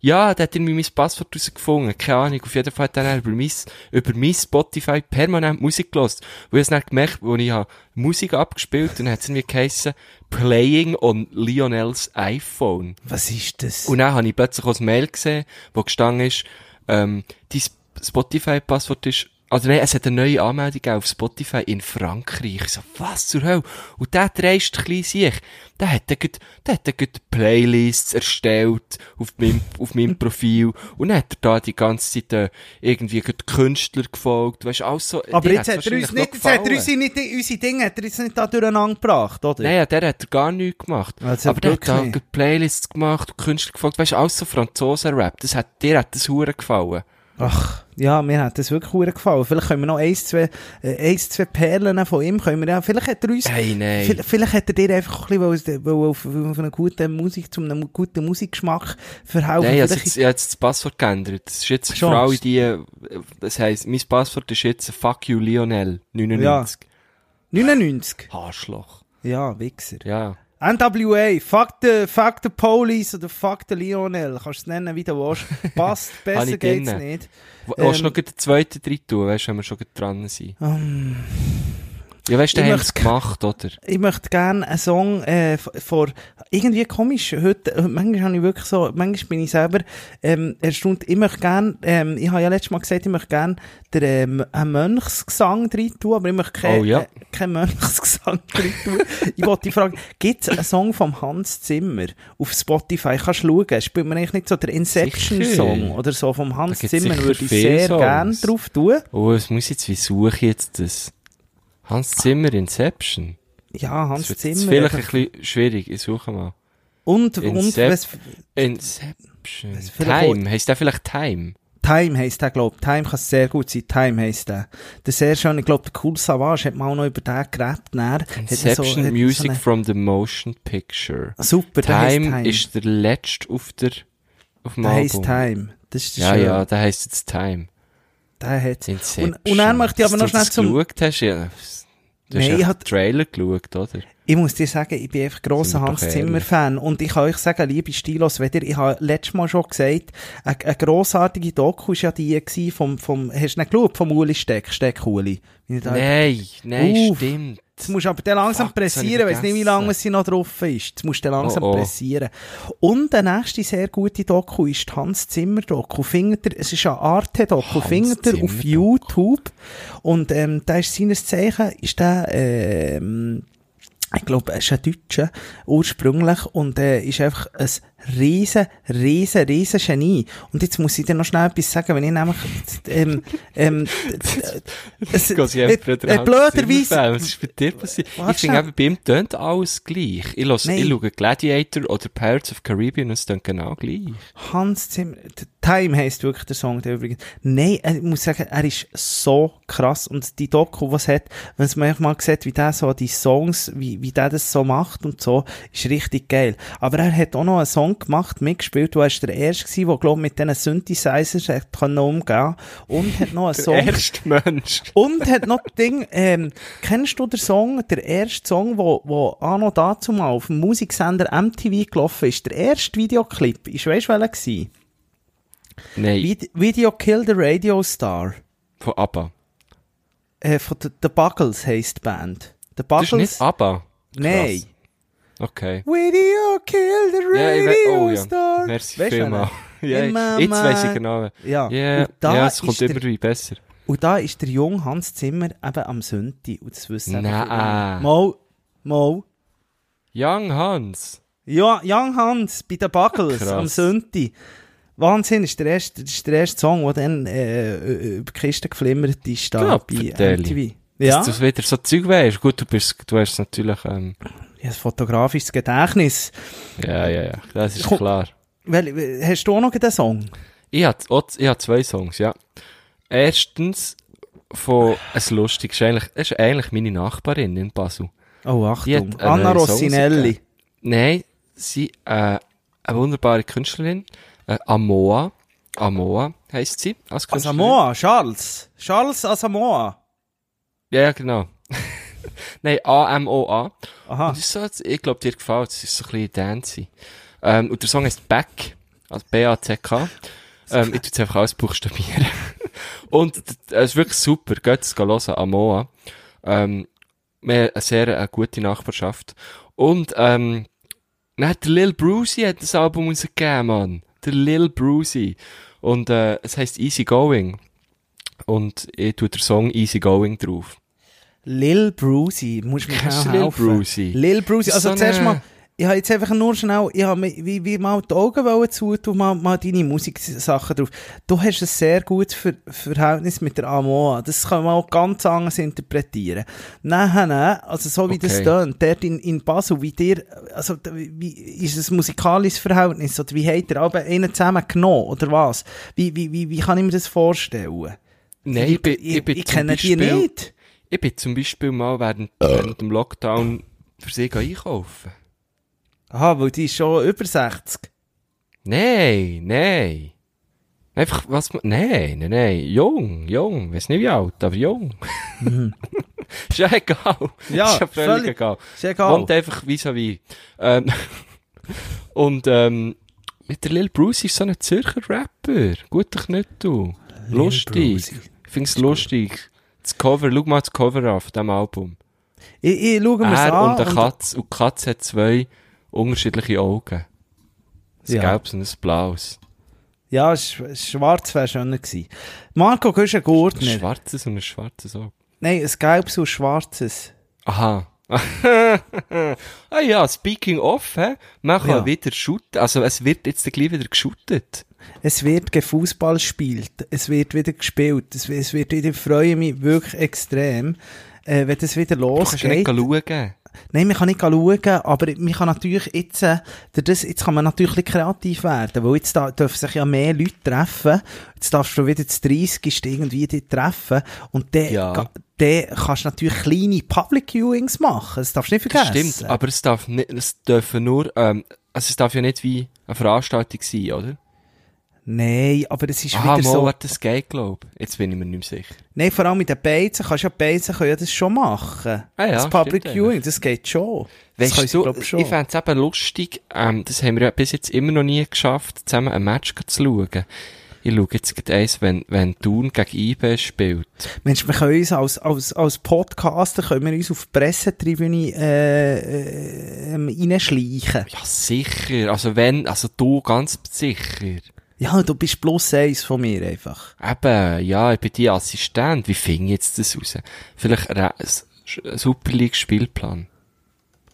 ja, der hat irgendwie mein Passwort rausgefunden. Keine Ahnung. Auf jeden Fall hat er über mein, über mein Spotify permanent Musik gelost. Und ich hab's dann gemerkt, wo ich habe Musik abgespielt und dann hat es irgendwie geheissen, Playing on Lionels iPhone. Was ist das? Und dann habe ich plötzlich auch ein Mail gesehen, wo gestanden ist, ähm, dein Spotify-Passwort ist, also nein, es hat eine neue Anmeldung auf Spotify in Frankreich. Ich so, was zur Hölle? Und der dreist klein sich, der hat dann grad- der hat dann grad Playlists erstellt auf meinem, auf meinem Profil. Und dann hat er da die ganze Zeit äh, irgendwie grad Künstler gefolgt, weißt alles so. aber jetzt hat er uns nicht, jetzt hat er unsere, nicht, unsere Dinge hat er jetzt nicht da durcheinander gebracht, oder? Nein, ja, der hat er gar nichts gemacht. Also aber der hat da Playlists gemacht Künstler gefolgt. Weißt alles so Franzosen-Rap. Das hat, dir hat das Huren gefallen. Ach, ja, mir hat das wirklich gut gefallen. Vielleicht können wir noch eins, zwei, äh, eins, zwei Perlen von ihm, können wir ja, vielleicht hat er uns, Hey, nein. Vielleicht, vielleicht hat er dir einfach ein bisschen weil, weil auf, auf eine gute Musik, zu einem guten Musikgeschmack verhelfen. Nein, also jetzt, ich habe jetzt das Passwort geändert. Das ist jetzt Schon. für alle die, das heisst, mein Passwort ist jetzt Fuck you Lionel 99. 99. Arschloch. Ja, Wichser. Ja. NWA, fuck the, fuck the police oder fuck the Lionel. Kannst du es nennen, wie du willst. Passt, besser geht's nicht. Willst du Ähm, noch den zweiten drin tun, weißt du, wenn wir schon dran sind? Ähm, Ja, weißt du, Ich haben es gemacht, oder? Ich möchte gerne einen Song äh, vor, irgendwie komisch, heute, manchmal habe ich wirklich so, manchmal bin ich selber ähm, erstaunt, ich möchte gerne, ähm, ich habe ja letztes Mal gesagt, ich möchte gerne den, ähm, einen Mönchsgesang rein tun, aber ich möchte keinen Oh, ja. äh, keinen Mönchsgesang rein tun. ich wollte die Frage, gibt es einen Song vom Hans Zimmer auf Spotify? Kannst du schauen, spielt man eigentlich nicht so der Inception-Song oder so vom Hans Zimmer, würde ich sehr gerne drauf tun. Oh, es muss jetzt, wie suche ich jetzt das? Hans Zimmer Inception. Ja, Hans Das Zimmer. jetzt vielleicht einfach. ein bisschen schwierig. Ich suche mal. Und, und, Incep- was, Inception. Das vielleicht Time. Heißt der vielleicht Time? Time heisst der, glaub Time kann sehr gut sein. Time heisst der. Der sehr schön, ich glaub, der Cool Savage hat mal auch noch über den gerappt. Dann er Inception so, Music so eine- from the Motion Picture. Super, der heisst Time, Time. ist der letzte auf der, auf dem der heisst. Time. Das ist Ja, schön. ja, der heisst jetzt Time. Der hat Inception. Und, und dann möchte ich aber noch schnell zum, geschaut hast, ja. Du Nein, hast ich hab- Trailer geschaut, oder? ich muss dir sagen, ich bin einfach grosser Hans doch Zimmer ehrlich. Fan. Und ich kann euch sagen, liebe Stilos, ihr, ich habe letztes Mal schon gesagt, eine, eine grossartige Doku ist ja die gewesen vom, vom, hast du nicht geschaut, vom Uli Steck, Steck Uli. Nein, nein, Uff. stimmt. Jetzt musst du aber dann langsam Fuck, pressieren, weiss nicht, wie lange sie noch drauf ist. Jetzt musst du dann langsam Oh, oh. pressieren. Und der nächste sehr gute Doku ist Hans Zimmer Doku. Findet ihr, es ist eine Arte Doku. Findet ihr auf. YouTube. Und, ähm, da ist seines Zeichen, ist der, ähm, ich glaube, er ist ein Deutscher, ursprünglich, und äh, ist einfach ein riesen, riesen, riesen Genie. Und jetzt muss ich dir noch schnell etwas sagen, wenn ich nämlich, ähm, ähm, es, äh, äh, blöderweise. Was ist bei dir passiert? Ich finde eben, bei ihm tönt alles gleich. Ich, los, ich schaue Gladiator oder Pirates of Caribbean und es tönt genau gleich. Hans Zimmer, Time heisst wirklich der Song, der übrigens. Nein, äh, ich muss sagen, er ist so krass. Und die Doku, was hat, wenn man mal sieht, wie der so die Songs, wie, wie der das so macht und so, ist richtig geil. Aber er hat auch noch einen Song gemacht, mitgespielt, er ist der erste der, glaub, mit diesen Synthesizers hat können umgehen und hat noch einen Der Song. erste Mensch. Und hat noch das Ding, ähm, kennst du den Song, der erste Song, wo, wo Anno dazu mal auf dem Musiksender MTV gelaufen ist? Der erste Videoclip, ist weißt du welcher gewesen? Nein, Vid Video Kill the Radio Star. von ABBA. Äh, von The, the Buggles heisst die Band. The Das ist Buggles? nicht ABBA. Nein. Okay. Video Kill the Ja, we Radio oh ja. Star. Merci Weisst du vielmals. Ja, Immer jetzt weiss ich mal- genau. Ja. Ja, da ja, es kommt immer wie besser. Und da ist der junge Hans Zimmer eben am Sünti. Und das wissen viele. Mal, mal. Young Hans. Ja, Young Hans bei den Buggles Krass. am Sünti. Wahnsinn, ist der erste, das ist der erste Song, der dann äh, äh, über die Kiste geflimmert ist da Ja, bei. MTV. Ja, Dass du wieder so Zeug weisst. Gut, du bist, du hast natürlich, ähm, ja, ein fotografisches Gedächtnis. ja, ja, ja, das ist Komm. klar. Wel, hast du auch noch den Song? Ich habe, ich habe zwei Songs, ja. Erstens, von, es lustig, ist eigentlich, es ist eigentlich meine Nachbarin in Basel. Oh, Die Achtung. hat einen Anna Rossinelli. Nein, sie, äh, eine wunderbare Künstlerin, äh, Amoa. Amoa heisst sie, als Künstlerin. Asamoah, Charles. Charles Asamoah. Ja, ja, genau. Nein, A-M-O-A. Aha. Und das ist so, ich glaube, dir gefällt es. Es ist so ein bisschen dancey. Ähm, und der Song heißt Back. Also B-A-C-K. Ähm, ich tu jetzt einfach alles buchstabieren. und es ist wirklich super. Geht es hören, Amoa. Ähm, wir haben eine sehr eine gute Nachbarschaft. Und, ähm, dann hat der Lil Brucey hat das Album rausgegeben, Mann. Der Lil Brucey. Und, äh, es heisst Easy Going. Und ich tue den Song Easy Going drauf. Lil Brucey. Muss mir Kennst schnell du Lil helfen. Brucey? Lil Brucey. Also So zuerst mal, ich habe jetzt einfach nur schnell, ich habe wie, wie mal die Augen zutun, mal, mal deine Musiksachen drauf. Du hast ein sehr gutes Ver Verhältnis mit der Amoa. Das kann man auch ganz anders interpretieren. Nachher, also so wie das Okay. tönt, dort in, in Basel, wie dir, also wie, ist es ein musikalisches Verhältnis, oder wie habt ihr aber einen zusammen genommen, oder was? Wie, wie, wie, wie kann ich mir das vorstellen? Nein, ich ich, ich, ich zum kenne die nicht. Ich bin zum Beispiel mal während, während dem Lockdown für sie einkaufen. Aha, weil die ist schon über 60. Nein, nein. Einfach, was man, nein, nein, nein. Jung, jung. Weiß nicht wie alt, aber jung. ist ja egal. Mhm. Ja, ist ja völlig, völlig. egal. Ist ja egal. Wohnt einfach wie so wie. Ähm, und, ähm, mit der Lil Bruce ist so ein Zürcher Rapper. Guter Knüttel. Lustig. Ich find's lustig. Das Cover, schau mal das Cover von diesem Album. Ich, ich schaue mir Er an. und eine Katze. Und die Katze hat zwei unterschiedliche Augen. Ein Ja. gelbes und ein blaues. Ja, sch schwarz wäre schöner gewesen. Marco Ein Güschen-Gurtner. schwarzes und ein schwarzes Auge. Nein, ein gelbes und ein schwarzes. Aha. ah ja, speaking of, hä? man kann Ja. wieder shooten. Also es wird jetzt gleich wieder geshootet. Es wird Fußball gespielt. Es wird wieder gespielt. Es, es wird wieder, ich freue mich wirklich extrem, äh, wenn das wieder Du kannst ja losgeht. schauen. Nein, man kann nicht schauen, aber man kann natürlich jetzt, äh, das, jetzt kann man natürlich kreativ werden, weil jetzt da, dürfen sich ja mehr Leute treffen. Jetzt darfst du wieder das 30. irgendwie dort treffen und dann, Ja. dann kannst du natürlich kleine Public Viewings machen. Das darfst du nicht Das vergessen. stimmt, aber es darf nicht, es dürfen nur, ähm, also es darf ja nicht wie eine Veranstaltung sein, oder? Nein, aber es ist Aha, wieder mal, so. warte, das geht, glaub ich. Jetzt bin ich mir nicht mehr sicher. Nein, vor allem mit den Beizen kannst du ja Beizen können ja das schon machen. Ah ja, das Public Viewing, das geht schon. das Weißt können du, ich, schon. fände es eben lustig, ähm, das haben wir ja bis jetzt immer noch nie geschafft, zusammen ein Match zu schauen. Ich schaue jetzt gerade eins, wenn, wenn Thun gegen IB spielt. Mensch, wir können uns als, als, als Podcaster können wir uns auf die Pressetribüne äh, äh, ähm, reinschleichen. Ja, sicher. Also wenn, also du ganz sicher. Ja, du bist plus eins von mir einfach. Eben, ja, ich bin die Assistent. Wie ich jetzt das raus? Vielleicht ein Super League Spielplan.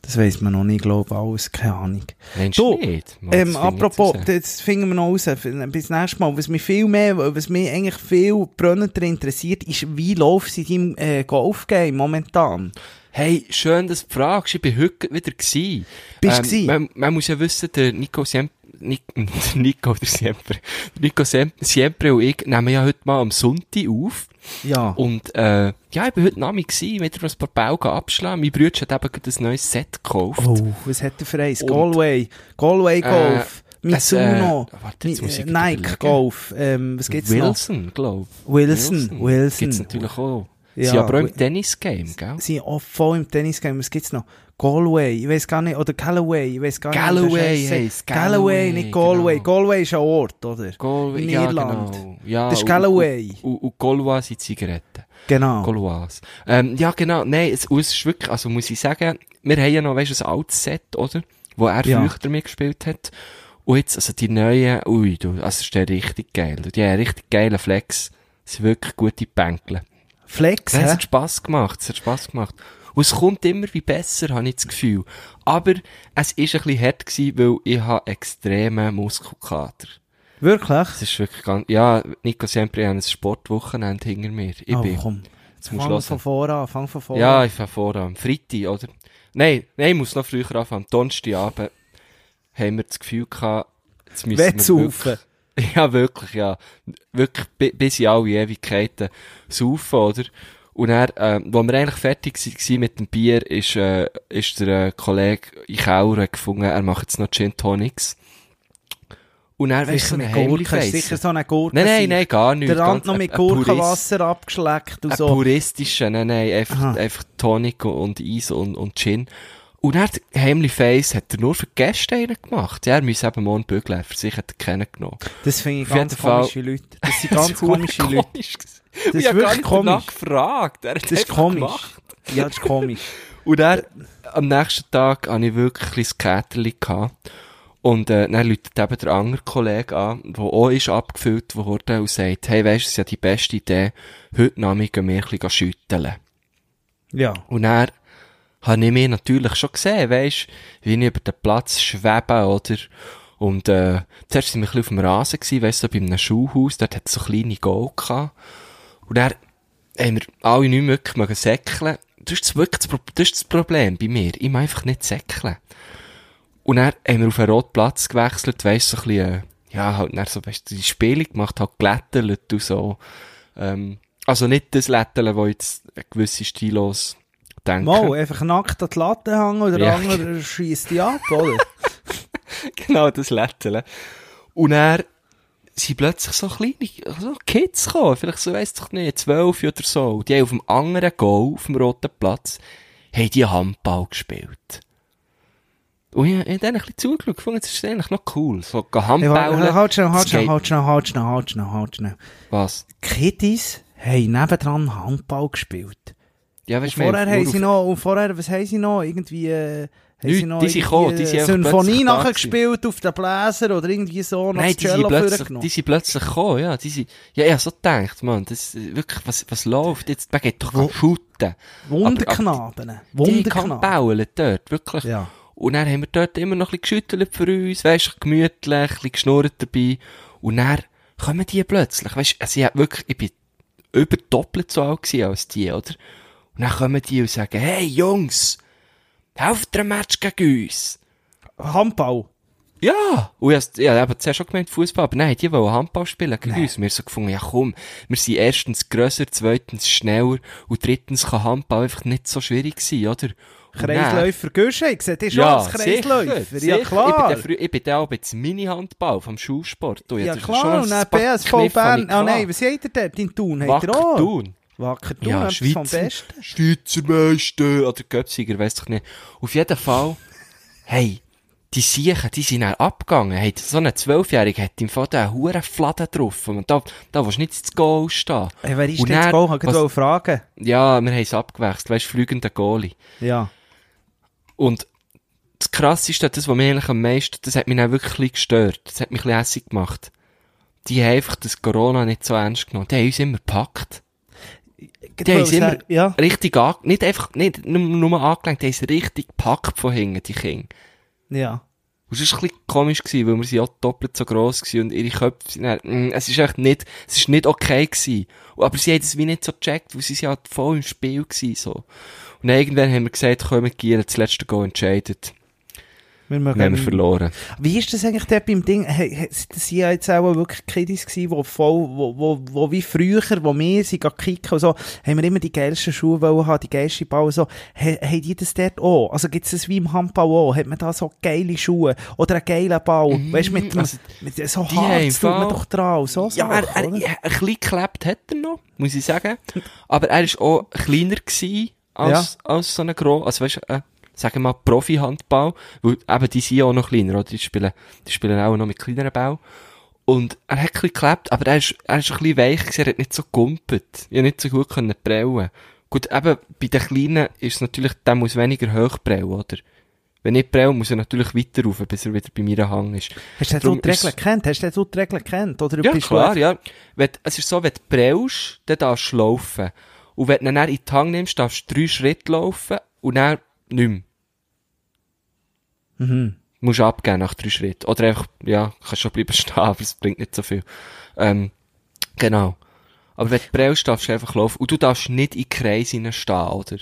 Das weiss man noch nicht, glaube ich, alles, keine Ahnung. Meinst Du, nicht? Mal, Ähm, apropos, das finden wir noch raus, bis nächstes Mal. Was mich viel mehr, was mich eigentlich viel brennender interessiert, ist, wie läuft es in deinem äh, Golfgame momentan? Hey, schön, dass du fragst. Ich bin heute wieder gsi. Bist du gsi? Man, man muss ja wissen, der Nico Siempre, Nic, Nico, der Siempre, Nico Siempre und ich nehmen ja heute mal am Sonntag auf. Ja. Und, äh, ja, ich bin heute Nami gsi, wieder ein paar Baugen abschlagen. Mein Bruder hat eben gerade ein neues Set gekauft. Oh, was hat er für eins? Und- Galway, Galway Golf, Äh, Mitsuno, äh, warte, jetzt muss ich äh, Nike überlegen. Golf, ähm, was gibt's noch? Wilson, glaub Wilson, Wilson. Gibt's natürlich auch. Ja, Sie aber auch im Tennis-Game, gell? Sie sind auch voll im Tennisgame. Was gibt's noch? Galway, ich weiß gar nicht, oder Galloway, ich weiß gar Galloway nicht. heisst. heisst, Galloway, Galloway, nicht Galway. genau. Galway ist ein Ort, oder? Galway, In ja, Irland. genau. Ja, Das ist Galloway. Und, und, und Gaulois sind Zigaretten. Genau. Gaulois. Ähm, ja, genau. Nein, es, es ist wirklich, also muss ich sagen, wir haben ja noch, weißt du, ein altes Set, oder? Wo er Ja. früher damit gespielt hat. Und jetzt, also die neuen, ui, du, also ist der richtig geil. Die haben einen richtig geilen Flex. Das sind wirklich gute Bänkle. Flex, Ja, es hat Spass gemacht, es hat Spass gemacht. Und es kommt immer wie besser, habe ich das Gefühl. Aber es ist ein bisschen hart gewesen, weil ich habe extremen Muskelkater. Wirklich? Es ist wirklich ganz, ja, Nico Siempre hat ein Sportwochenende hinter mir. Ich oh, bin, komm. jetzt musst Fang du von voran, fang von voran. Ja, ich fange vor am Freitag, oder? Nein, nein, ich muss noch früher anfangen. Am Donnerstagabend haben wir das Gefühl gehabt, jetzt müssen wir Wettsaufen. wirklich, ja, wirklich, ja. Wirklich bi- bis in alle Ewigkeiten saufen, oder? Und dann, äh, wo wir eigentlich fertig waren mit dem Bier, ist, äh, ist der äh, Kollege in Kauer gefunden, er macht jetzt noch Gin Tonics. Und er weißt so eine Heimlichkeit. sicher so eine Gurke. Nein, nein, nein, gar nicht. Der Rand noch mit. Gurkenwasser abgeschleckt und so. puristischer, nein, nein, einfach, Aha. einfach Tonic und Eis und, und Gin. Und er, Heimly Face, hat er nur für Gäste einen gemacht. Ja, er muss eben morgen bügeln, für sich hat er keinen genommen. Das finde ich Auf ganz jeden Fall- komische Leute. Das sind ganz komische Leute. Komisch gewesen. Das ich habe gar wirklich nicht komisch. gefragt. Er hat Das ist komisch. gemacht. Ja, das ist komisch. Und dann, am nächsten Tag, hatte ich wirklich ein Käterli gehabt. Und, äh, dann läutet eben der andere Kollege an, der auch ist abgefüllt wurde und sagt, hey, weisst du, es ist ja die beste Idee, heute Nachmittag gehen wir ein bisschen schütteln. Ja. Und dann habe ich mich natürlich schon gesehen, weisst, wie ich über den Platz schwebe, oder? Und, äh, zuerst sind wir ein bisschen auf dem Rasen gewesen, weisst du, so bei einem Schuhhaus, dort hat es so kleine Goal gehabt. Und dann haben wir alle nicht wirklich mögen säckeln. Das ist das wirklich das, Pro- das, ist das Problem bei mir. Ich mag einfach nicht säckeln. Und dann haben wir auf einen roten Platz gewechselt, weisst so ein bisschen, äh, ja, halt, dann so, weisst die Spiele gemacht, halt glättelt und so. Ähm, also nicht das Lätteln, wo jetzt gewisse Stilos denken. Mal, einfach nackt an die Latte hängen oder der Ja. andere schießt die ab, oder? genau, das Lätteln. Und er sind plötzlich so kleine, so Kids gekommen, vielleicht so, weiss doch nicht, zwölf oder so. Die haben auf dem anderen Goal, auf dem roten Platz, haben die Handball gespielt. Und ich, ich habe denen ein bisschen zugeschaut, gefunden, das ist eigentlich noch cool. So, gehen Hey, halt schnell, halt schnell, halt schnell, halt schnell, halt schnell, halt schnell. Was? Kiddies haben nebendran Handball gespielt. Ja, Und weißt wir vorher haben sie noch, und vorher, was haben sie noch? Irgendwie, äh, Nichts, sie noch die sind gekommen, die sind Symphonie nachgespielt auf den Bläser oder irgendwie so, noch Nein, die sind, plötzlich, die sind plötzlich gekommen, ja. Die sind, ja, hab so gedacht, man, das, äh, wirklich, was, was läuft jetzt? Man geht doch Wo- shooten. Wunderknaben. Die Wunderknaben. bauen dort, wirklich. Ja. Und dann haben wir dort immer noch ein bisschen geschüttelt für uns, weisst gemütlich, ein bisschen geschnurrt dabei. Und dann kommen die plötzlich, weisst also ich hab wirklich, ich bin über doppelt so alt gewesen als die, oder? Und dann kommen die und sagen, hey Jungs, helft ein Match gegen uns. Handball. Ja! Und ich ich hab eben zuerst schon gemeint Fußball, aber nein, die wollen Handball spielen gegen uns. Wir haben so gefunden, ja komm, wir sind erstens grösser, zweitens schneller und drittens kann Handball einfach nicht so schwierig sein, oder? Kreisläufer Güsche, ich sehe dich schon Ja, als Kreisläufer. sicher, Ja, klar. Ich bin der, frü- ich bin auch jetzt Mini-Handball vom Schulsport. Ja, klar. Und dann BSV habe Bern. Ah, nein, gehabt. was habt ihr dort in Thun? Ihr Wacker? Thun. Wacker Thun, Ja, etwas vom Schweizer, Besten. Schweizer Meister oder Göpsiger, weiss doch nicht. Auf jeden Fall, hey, die Siechen, die sind dann abgegangen. Hey, so ein Zwölfjähriger hat im Fall einen huren Fladen drauf. Und da, da willst du nicht ins Goal stehen. Hey, wer ist Und denn dann- Goal? Ich wollte fragen. Ja, wir haben es abgewechselt. Weißt, fliegender Goalie. Ja. Und das Krasseste, das, was mich eigentlich am meisten, das hat mich dann wirklich gestört. Das hat mich ein bisschen hässlich gemacht. Die haben einfach das Corona nicht so ernst genommen. Die haben uns immer gepackt. Die haben wollte immer Ja. richtig an, nicht einfach, nicht nur, angelenkt, die haben es richtig gepackt von hinten, die Kinder. Ja. Und es war ein bisschen komisch gewesen, weil wir sind ja doppelt so gross gewesen und ihre Köpfe sind dann, mm, es ist echt nicht, es ist nicht okay gewesen. Aber sie haben es wie nicht so gecheckt, weil sie sind ja voll im Spiel gewesen, so. Und irgendwann haben wir gesagt, komm, wir gehen, das letzte Go entscheidet. Wir Dann haben wir verloren. Wie ist das eigentlich dort beim Ding? Hey, das sind ja jetzt auch wirklich Kiddies gewesen, wo voll, wo, wo, wo wie früher, wo wir sind kicken und so, haben wir immer die geilsten Schuhe wollen haben, die geilsten Ball und so. Hey, haben die das dort auch? Also gibt's das wie im Handball auch? Hat man da so geile Schuhe? Oder einen geilen Ball? Weißt du, mit, also, mit so Harz tut man doch dran und so Ja, er, Sachen, er, oder? ja, ein bisschen geklebt hat er noch, muss ich sagen. Aber er ist auch kleiner gewesen als, als so ein gro, also weißt du, äh, sagen wir mal Profi-Handball, weil eben die sind ja auch noch kleiner, oder? Die spielen, die spielen auch noch mit kleineren Ball. Und er hat ein bisschen geklebt, aber er ist, er ist ein bisschen weich gewesen, er hat nicht so gumpet. Ich nicht so gut können prellen. Gut, eben, bei den Kleinen ist es natürlich, der muss weniger hoch prellen, oder? Wenn ich prelle, muss er natürlich weiter rauf, bis er wieder bei mir Hang ist. Hast du Darum die ist- Regeln gekannt? Hast du die Regeln gekannt? Oder Ja, bist klar, ja. Wenn, es ist so, wenn du prellst, dann darfst du laufen. Und wenn du dann in die Hang nimmst, darfst du drei Schritte laufen und dann nicht mehr. Mhm. Musst abgeben nach drei Schritten. Oder einfach, ja, kannst schon bleiben stehen, aber es bringt nicht so viel. Ähm, genau. Aber wenn du prellst, darfst du einfach laufen. Und du darfst nicht in die Kreise stehen, oder?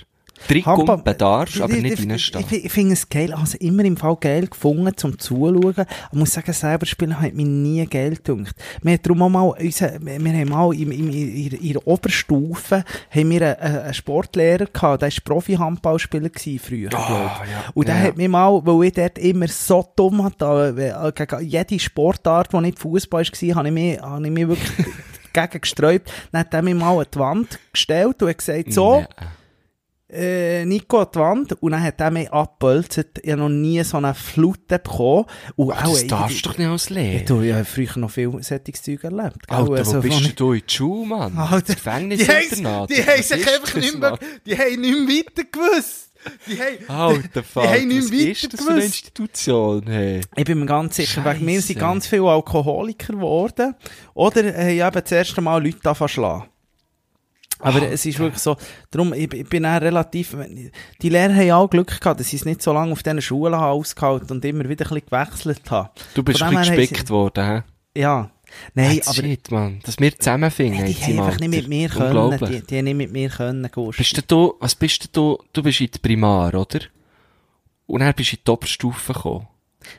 Gumpen darfst, aber Ich- nicht ich- Ich, reinstehen. ich, ich finde es geil, also immer im Fall geil gefunden zum Zuschauen. Ich muss sagen, selber spielen hat mich nie geil gedacht. Wir haben darum auch mal, unser, wir haben mal im, in, der- in der Oberstufe haben wir einen, einen Sportlehrer gehabt, der war Profi-Handballspieler früher. Ah, ja. Und der Ja. hat mich mal, weil ich dort immer so dumm hatte, äh, gegen jede Sportart, die nicht Fußball war, habe ich mich, habe ich mich wirklich dagegen gesträubt. Dann hat er mich mal an die Wand gestellt und hat gesagt, so, Nee. Äh, Nico an die Wand und dann hat er mich abgebölzt. Ich habe noch nie so eine Flute bekommen. Und Aber das darfst du doch nicht als Ich, Lehrer. du, ich habe früher noch viel solches Zeug erlebt. Alter, Also wo bist von- denn du in die Schule, Mann? Alter, Das Gefängnis die die haben sich einfach nicht mehr, die haben nicht mehr weiter gewusst. Die haben, Alter, Vater, haben nicht was weiter ist das für eine gewusst. Institution, hey? Ich bin mir ganz sicher, wegen mir sind ganz viele Alkoholiker geworden. Oder haben eben das erste Mal Leute angefangen. Aber Ah, es ist wirklich so, darum, ich, ich bin auch relativ, die Lehrer haben auch Glück gehabt, dass sie es nicht so lange auf diesen Schulen haben ausgehalten und immer wieder ein bisschen gewechselt haben. Du bist ein bisschen gespickt worden, hä? sie- Ja. Nein, Hey, aber Shit, Mann. Dass wir zusammenfinden. die jetzt haben einfach nicht mit mir können. Die, die haben nicht mit mir können, Gust. Bist du, was bist du, du bist in der Primar, oder? Und dann bist du in die Oberstufe gekommen.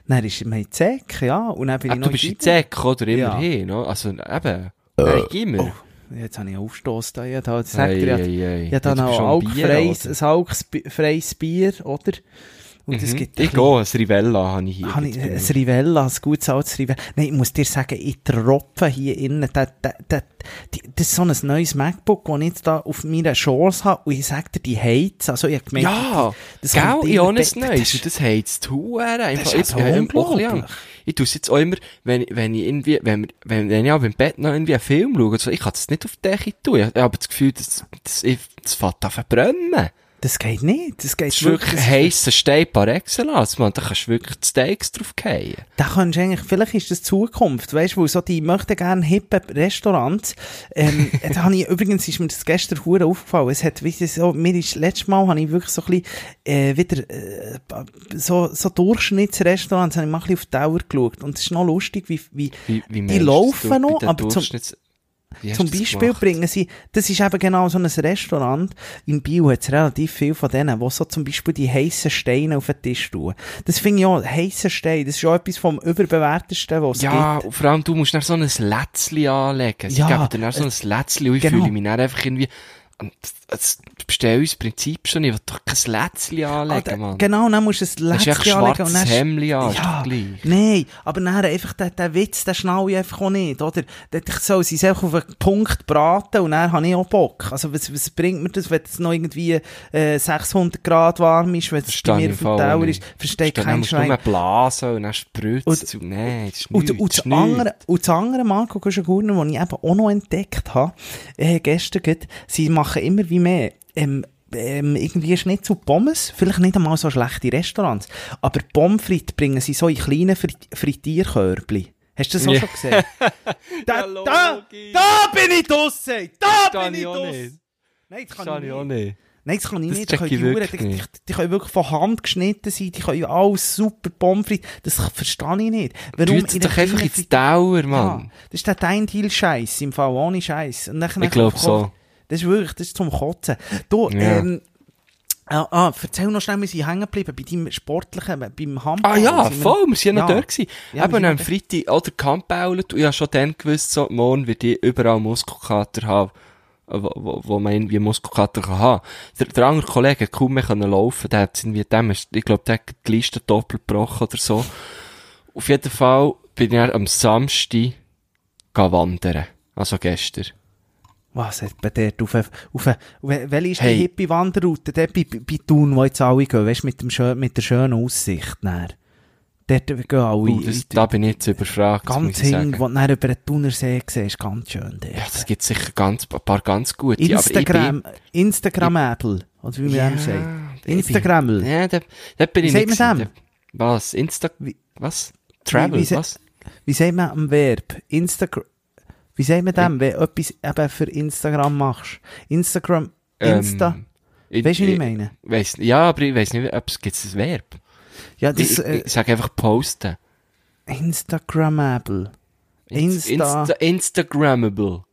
Dann ist mir in die Säck, ja. Und dann bin Ah, ich du noch bist in die. Säck, oder? Ja. Immerhin, no? Also, eben. Nein, immer. Oh, jetzt habe ich Aufstoss da. Ich habe da, sagt Ei, er, ei, ich habe da Jetzt bist noch du am Bier, oder? ein alkfreies Bier, oder? Und es Mhm. gibt ein Ich gehe, ein Rivella habe ich hier. habe ich ein Rivella, ein gutes altes Rivella. Nein, ich muss dir sagen, ich tropfe hier innen. Das, das, das, das ist so ein neues MacBook, das ich jetzt da auf meiner Chance habe. Und ich sage dir, die heizt. Also, ich gemerkt, Ja, das gell, ich habe ein neues. das- heisst Huren. Ich, ich, ich, ich tue es jetzt auch immer, wenn, wenn ich irgendwie, wenn, wenn, wenn ich auch im Bett noch irgendwie einen Film schaue, so, ich kann das nicht auf die Decke tun. Ich habe das Gefühl, das, das, ich- das an zu verbrennen. Das geht nicht. Das geht Das ist wirklich heisser Stein par excellence, man. Da kannst du wirklich die Steaks drauf fallen. Da kannst du eigentlich, vielleicht ist das Zukunft, weißt du, weil so die möchten gerne hippe Restaurants, ähm, da habe ich, übrigens ist mir das gestern hure aufgefallen, es hat, wie so, mir ist, letztes Mal habe ich wirklich so ein bisschen, äh, wieder, äh, so, so Durchschnittsrestaurants, habe ich mal ein bisschen auf die Dauer geschaut und es ist noch lustig, wie, wie, Wie, wie die du laufen noch, aber zum, zum Beispiel bringen sie, das ist eben genau so ein Restaurant, in Bio hat es relativ viel von denen, wo so zum Beispiel die heissen Steine auf den Tisch tun. Das finde ich auch, heissen Steine, das ist auch etwas vom überbewertesten, was es Ja, gibt. und vor allem, du musst dann so ein Lätzli anlegen. Sie Ja, geben dir dann so ein Lätzli und ich genau. fühle mich dann einfach irgendwie, und das bestell uns Prinzip schon, ich will doch kein Lätzli Ah, anlegen, da- Mann. Genau, dann musst du ein Lätzchen anlegen und dann... Hemdli an, ja, nein, aber dann einfach den, den Witz, den schnall ich einfach auch nicht, oder? Dann soll sie es einfach auf einen Punkt braten und dann habe ich auch Bock. Also was, was bringt mir das, wenn es noch irgendwie äh, 600 Grad warm ist, wenn es bei mir ich auf dem Dauer ist, versteht Dann kein musst du nur Schwein. blasen und dann spritzt Und- und, nein, das ist Und, nichts, und, das das andere, und das andere Marco Guschengurner, das ich eben auch noch entdeckt habe, äh, gestern sie machen immer wie mehr, ähm, ähm, irgendwie Schnitzel Pommes, vielleicht nicht einmal so schlechte Restaurants, aber Pommes frites bringen sie so in kleine Frit Frittierkörbli. Hast du das auch Ja. schon gesehen? da, Ja, da, da bin ich draussen! Da bin ich draussen! nicht. Nein, das kann ich ich nicht. nicht. Nein, das kann ich Das nicht. Die ich können, wirklich die, die, nicht. die können wirklich von Hand geschnitten sein. Die können alles super Pommes frites. Das verstehe ich nicht. Warum jetzt in doch einfach ins Dauer, ja, Mann. das ist der Dein-Deal-Scheiß, im Fall ohne Scheiß. Dann, Ich glaube so. Das ist wirklich, das ist zum Kotzen. Du, Ja. ähm, ah, ah, erzähl noch schnell, wir sind hängen geblieben bei deinem Sportlichen, beim Handball. Ah ja, wir- voll, wir sind ja noch dort gewesen. Ja, Eben am Freitag, oder Kampfbaulen, und ich habe schon dann gewusst, so, morgen wird ich überall Muskelkater haben, äh, wo, wo, wo man irgendwie Muskelkater kann haben. Der, der andere Kollege hat kaum mehr können laufen, der hat irgendwie dem, ich glaube, der hat die Liste doppelt gebrochen oder so. Auf jeden Fall bin ich am Samstag wandern. Also gestern. Was hat bei der auf, auf, auf, welche ist Hey. die hippie Wanderroute? Dort bei, bei, Thun, wo jetzt alle gehen, weißt du, mit, dem schön, mit der schönen Aussicht. Dann. Dort gehen alle. Uh, das, da bin ich jetzt überfragt, ganz muss ich sagen. hin, wo du über den Thunersee siehst, ganz schön dort. Ja, das gibt sicher ganz, ein paar ganz gute. Instagram, Instagram-Apple, oder wie man Ja, dem sagt. Instagrammel. Ja, da, da bin Wie ich sagt nicht. man dem? Da- Was? Insta, Wie- was? Travel, wie se- was? Wie sagt man am Verb? Instagram. Wie sagt man dem, wenn du etwas eben für Instagram machst? Instagram, Insta. Ähm, ich, weißt du, was ich meine? Weiss, ja, aber ich weiss nicht, ob es gibt ein Verb. Ja, das, ich, äh, ich sag einfach posten. Instagrammable. Inst- Insta. Insta Instagrammable.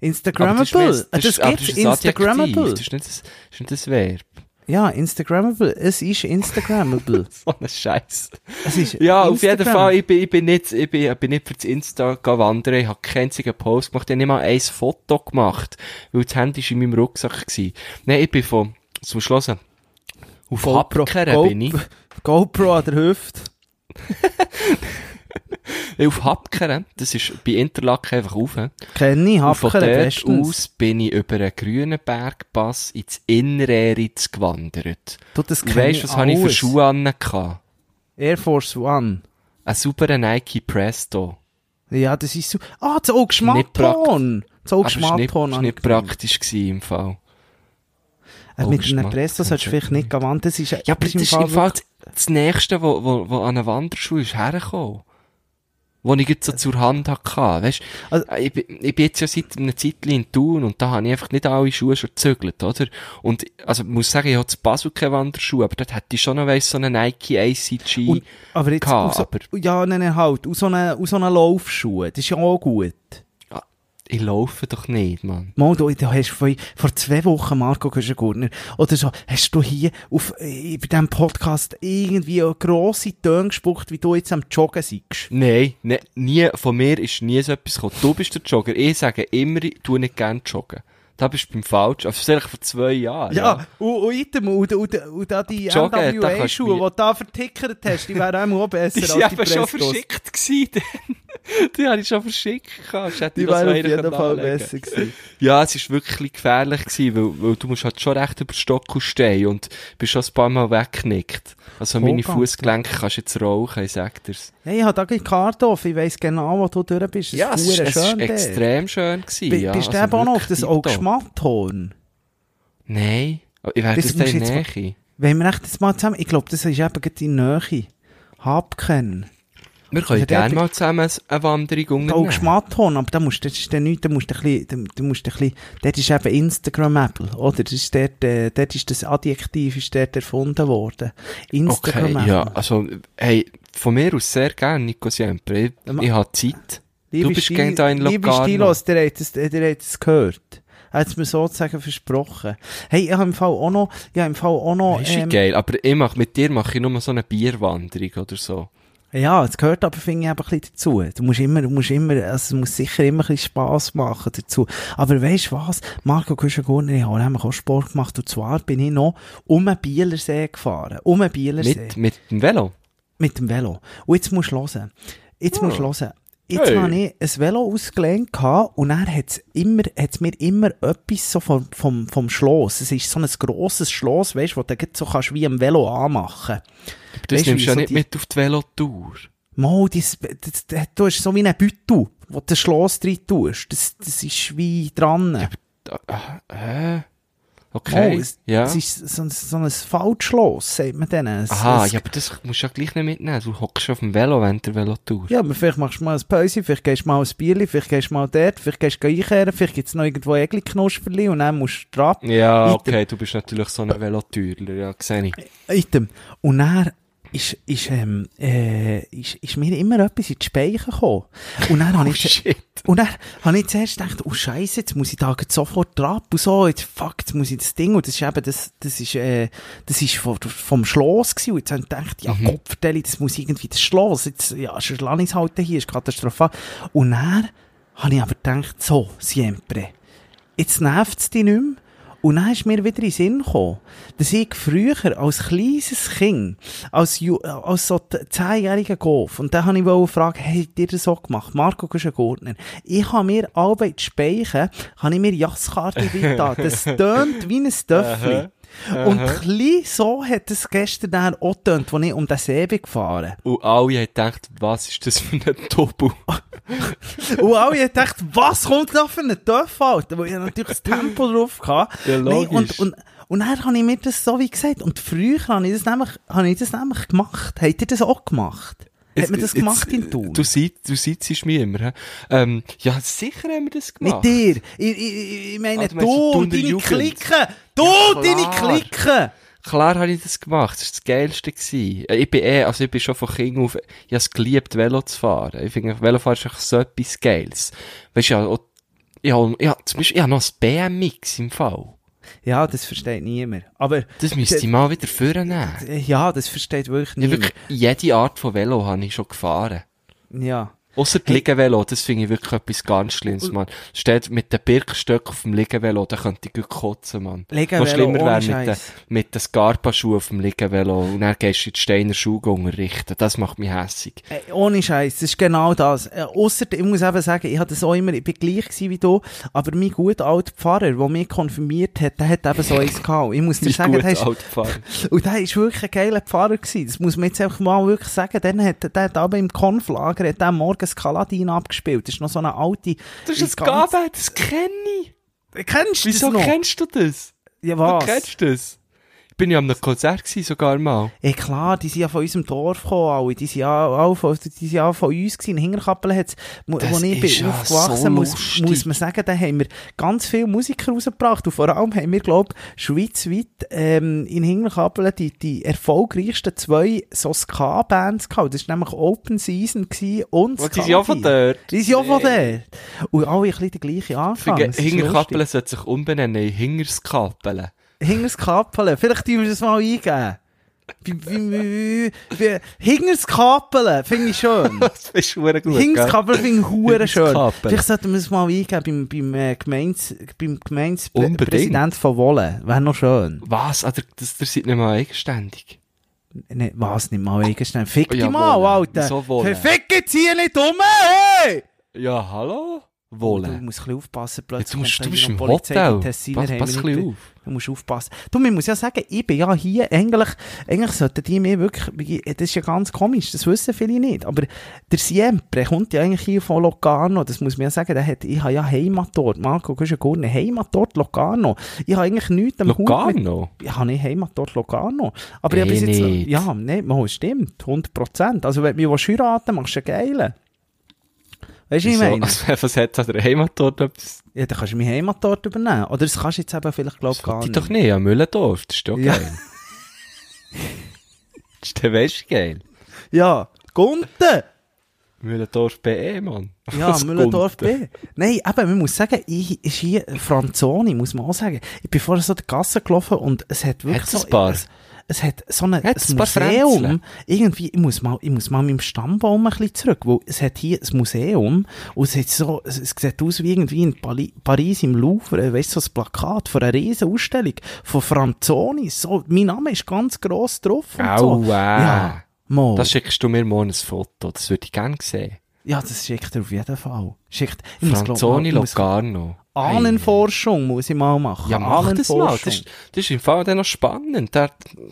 Instagrammable. ist Ah, nicht- Das, aber gibt's. Instagrammable. Das ist nicht das, das, ist nicht das Verb. Ja, Instagrammable. Es ist Instagrammable. So ein Scheiß. es ist Ja, auf jeden. Fall, ich bin, ich bin nicht, ich bin, ich bin nicht für das Insta gegangen wandern, ich habe keinen einzigen Post gemacht, ich habe nicht mal ein Foto gemacht, weil das Handy war in meinem Rucksack gewesen. Nein, ich bin von, zum Schluss, auf GoPro, Hapkeren Go- bin ich. GoPro an der Hüfte. Auf Hapkeren, das ist bei Interlaken einfach rauf. Kenn ich, von Hapkeren dort bestens. aus bin ich über einen grünen Bergpass ins Innereritz gewandert. Du, das Und du, was habe ich für. Schuhe an? Air Force One. Ein sauberer Nike Presto. Ja, das ist so. Ah, das Auge Nicht prakt- Schmatton. Das Aber Auge es war nicht, praktisch gewesen im Fall. Äh, Mit einem Schmatton, Presso solltest du vielleicht nicht gehen. Das ist, Ja, aber das ist im Fall das, das Nächste, wo, wo, wo an einer Wanderschuh ist hergekommen. Wo ich jetzt so zur Hand hatte. Weißt Also- ich, bin- ich bin jetzt ja seit einer Zeit in Thun und da habe ich einfach nicht alle Schuhe schon gezögert, oder? Und, also, ich muss sagen, ich habe zu Basel keine Wanderschuhe, aber dort hätte ich schon noch, weiss, so einen Nike ACG. Und, aber jetzt, gehabt, so, aber- ja, nein, nein, halt, aus so einer, aus so einer Laufschuhe. Das ist ja auch gut. Ich laufe doch nicht, Mann. Mal, du, du hast vor, vor zwei Wochen, Marco Köschengurtner, oder so, hast du hier auf, äh, bei diesem Podcast irgendwie grosse Töne gespuckt, wie du jetzt am Joggen seist. Nein, ne, nie, von mir ist nie so etwas gekommen. Du bist der Jogger. Ich sage immer, ich tue nicht gerne joggen. Da bist du beim Falsch. Also vielleicht vor zwei Jahren. Ja, und, und, item, und, und, und da die NWA-Schuhe, die du da vertickert hast, die wären auch besser Die als die eben schon verschickt gewesen. die habe ich schon verschickt. Die ich das wären auf jeden Fall anlegen. besser gewesen. Ja, es ist wirklich gefährlich gewesen, weil, weil du musst halt schon recht über den Stockel stehen und bist schon ein paar Mal weggenickt. Also meine Vollgas. Fußgelenke kannst du jetzt rauchen, ich sag dir's. Hey, ich habe da die Karte auf, ich weiss genau, wo du durch bist. Ja, es ist, es ist extrem schön gewesen. Ja, Bist du also eben auch noch auf das tipptopp. Augschmatthorn? Nein. Aber Ich werde Das das da in Nähe. Wenn wir echt das mal zusammen, ich glaube, das ist eben in Nähe. Habken. Wir können Also gerne mal zusammen eine Wanderung Der unternehmen. Augschmatthorn, aber da musst du, das ist dann nicht, da musst du ein bisschen, da, musst du ein bisschen, dort ist eben Instagrammable, oder? Das ist dort, äh, dort ist das Adjektiv ist dort erfunden worden. Okay, Instagrammable. ja, also, hey, von mir aus sehr gerne, Nico Siempre. Ich, ich habe Zeit. Liebe Du bist Stil- gern da in Liebe Locarno. Stilos, der hat es, der hat es gehört. Er hat es mir sozusagen versprochen. Hey, ich habe im Fall auch noch, ich habe im Fall auch noch, Ist ähm, geil, aber ich mach, mit dir mache ich nur so eine Bierwanderung oder so. Ja, es gehört aber, finde ich, eben ein bisschen dazu. Du musst immer, du musst immer, also es muss sicher immer ein bisschen Spass machen dazu. Aber weißt du was? Marco Kuschengurner, ich habe auch Sport gemacht, und zwar bin ich noch um den Bielersee gefahren. Um den Bielersee. Mit, mit dem Velo. Mit dem Velo. Und jetzt musst du hören. Jetzt musst du hören. Jetzt Hey. habe ich ein Velo ausgelehnt und dann immer, hat's mir immer etwas so vom, vom, vom Schloss. Es ist so ein grosses Schloss, weißt du, wo du so kannst wie am Velo anmachen. Aber das Weisst du, nimmst du ja so nicht die- mit auf die Velotour. Mal, das, das, das, du hast so wie ein Büttel, wo du das Schloss drin tust. Das, das ist wie dran. Da- ah, Hä? Okay, es, ja. es ist so, so ein Faltschloss, sagt man denen. Es- Aha, es- ja, aber das musst du ja gleich nicht mitnehmen. Du hockst auf dem Velo während der Velotour. Ja, aber vielleicht machst du mal ein Päuschen, vielleicht gehst du mal ein Bierli, vielleicht gehst du mal dort, vielleicht gehst du einkehren, vielleicht gibt's noch irgendwo Egli-Knusperli und dann musst du drauf. Ja, Item. okay, du bist natürlich so ein Velotürler, ja, sehe ich. Item. Und dann ist, ist, ähm, äh, ist, ist mir immer etwas in die Speicher gekommen. Und dann habe Oh, ich, shit. und dann habe ich zuerst gedacht, oh Scheiße, jetzt muss ich da sofort drauf und so, jetzt, fuck, jetzt muss ich das Ding, und das ist eben, das, das ist, äh, das ist vom, vom Schloss gewesen, und jetzt habe ich gedacht, ja, Mhm. Kopfverteilung, das muss irgendwie das Schloss, jetzt, ja, schon lass ich's halt hier, ist katastrophal. Und dann habe ich aber gedacht, so, siempre, jetzt nervt's dich nicht mehr. Und dann ist mir wieder in den Sinn gekommen, dass ich früher als kleines Kind, als, Ju als so zehnjähriger Golf, und dann habe ich wollte fragen, hey, habt ihr das so gemacht? Marco Guschen-Gurtner. Ich habe mir die Speichen, habe ich mir Jasskarte getan. Das tönt wie ein Töffli. Und klein so hat es gestern dann auch getönt, als ich um den See bin gefahren. Und alle haben gedacht, was ist das für ein Tobu? Und alle haben gedacht, was kommt da für ein Töff, Alter? Weil ich natürlich das Tempo drauf hatte. Ja, logisch. und, und, und dann habe ich mir das so wie gesagt. Und früher habe ich das nämlich, habe ich das nämlich gemacht. Habt ihr das auch gemacht? Hat man das Jetzt- gemacht in jetzt, Thun? Du, sitzt- du sitzt mir immer? Ähm, ja, sicher haben wir das gemacht. Mit dir. Ich, ich, ich meine, Ah, du du, deine Jugend? Klicken. Du, Ja, deine. Klicken. Klar habe ich das gemacht. Das war das Geilste. Gewesen. Äh, Ich bin eh, also ich bin schon von Kind auf, ich habe es geliebt, Velo zu fahren. Ich finde, Velofahren ist einfach so etwas Geiles. Weißt du, ja, ich habe, ich habe, zum Beispiel, ich habe noch ein BMX im Fall. Ja, das versteht niemand. Aber, Das müsste ich mal wieder vornehmen. ja, das versteht wirklich Ja, niemand. wirklich, jede Art von Velo habe ich schon gefahren. Ja. Ausser die Liegenvelo, das finde ich wirklich etwas ganz Schlimmes, Mann. Steht mit den Birkenstöcken auf dem Liegenvelo, da könnte ich gut kotzen, Mann. Liegenvelo Noch schlimmer wäre mit den, mit den Scarpa-Schuhen auf dem Liegenvelo und dann gehst du in die Steiner Schuhe unterrichten. Das macht mich hässig. Äh, ohne Scheiß, das ist genau das. Äh, ausser, ich muss eben sagen, ich hatte das auch immer, ich bin gleich wie du, aber mein guter alter Pfarrer, der mich konfirmiert hat, der hat eben so eins gehabt. Ich muss dir sagen, der ist, und der ist wirklich ein geiler Pfarrer gewesen. Das muss man jetzt einfach mal wirklich sagen. Dann hat, der hat aber im Konflager, hat der morgens Kaladin abgespielt. Das ist noch so eine alte... Das ist ein Gabe, das kenne ich. Kennst du Wieso das noch? kennst du das? ja, Du was? kennst das? Ich bin ja einem Konzert gewesen, sogar mal. Ja klar, die sind ja von unserem Dorf gekommen, alle. Die sind ja auch von, die sind ja von uns gewesen. In Hingerkappel hat's, wo, ich bin ja aufgewachsen, so muss, muss man sagen, da haben wir ganz viele Musiker rausgebracht. Und vor allem haben wir, glaub, schweizweit, ähm, in Hingerkappel die, die erfolgreichsten zwei so Ska-Bands gehabt. Das war nämlich Open Season gewesen und Und die sind auch von dort. Die sind auch von dort. Und alle ein bisschen den gleichen Anfang. Lustig. sollte sich umbenennen in Hingerskappeln. Hingerskappeln. Vielleicht tun wir das mal eingeben. Hingers Kapeln, finde ich schön. Das ist schon gut, Hingers gell? Kapeln finde ich hure schön. Vielleicht sollten wir es mal eingeben beim, beim, äh, Gemeins, beim Unbedingt. Gemeindepräsident von Wolle. Wäre noch schön. Was? Ah, der, das, der seid nicht mal eigenständig. Ne, was, nicht mal eigenständig. Fick dich Ja, mal. Alter. Wolle? Verfick jetzt hier nicht um, hey! Ja, hallo? Du Wohle. musst ein bisschen aufpassen, Ja, plötzlich du musst, du bist im Polizei, Hotel. Tessiner Pass, pass ein bisschen auf. Du musst aufpassen. Du, man muss ja sagen, ich bin ja hier, eigentlich, eigentlich sollten die mir wirklich, das ist ja ganz komisch, das wissen viele nicht, aber der Siempre kommt ja eigentlich hier von Locarno, das muss man ja sagen, der hat, ich habe ja Heimat dort, Marco, du hast ja gar nicht Heimat dort, Locarno. Ich habe eigentlich nichts am Hut mit- Locarno? ich habe nicht Heimat dort Locarno. Aber ich habe bis jetzt, nicht. ja, nein, mal, stimmt, 100 Prozent. Also wenn du mich heiraten willst, machst du einen geilen. Weißt du, was ich meine? Also, was hat an der Heimat dort etwas? Ja, dann kannst du meine Heimat dort übernehmen. Oder das kannst du jetzt eben vielleicht, glaube ich, gar nicht. doch nicht, an Müllendorf. Das ist doch Ja. geil. das ist der du geil. Ja, Gunten! Müllendorf BE, Mann. Ja, Müllendorf Gunten? B. Nein, eben, man muss sagen, ich ist hier Franzoni, muss man auch sagen. Ich bin vorher so die Gasse gelaufen und es hat wirklich Hat's ein so... paar? Es, hat so eine, ein Museum. Irgendwie, ich muss mal, ich muss mal meinem Stammbaum ein bisschen zurück, weil es hat hier ein Museum und es hat so, es, es sieht aus wie irgendwie in Pali Paris im Louvre, weißt du, so ein Plakat von einer riesen Ausstellung von Franzoni. So, mein Name ist ganz gross drauf und so. Aua. Ja, mal. Das schickst du mir morgen ein Foto. Das würde ich gerne sehen. Ja, das schickt er auf jeden Fall. Schickt, ich muss, glaub, Franzoni muss- Locarno. Ahnenforschung muss ich mal machen. Ja, mach das mal. Das ist, das ist im Fall dann noch spannend. Da,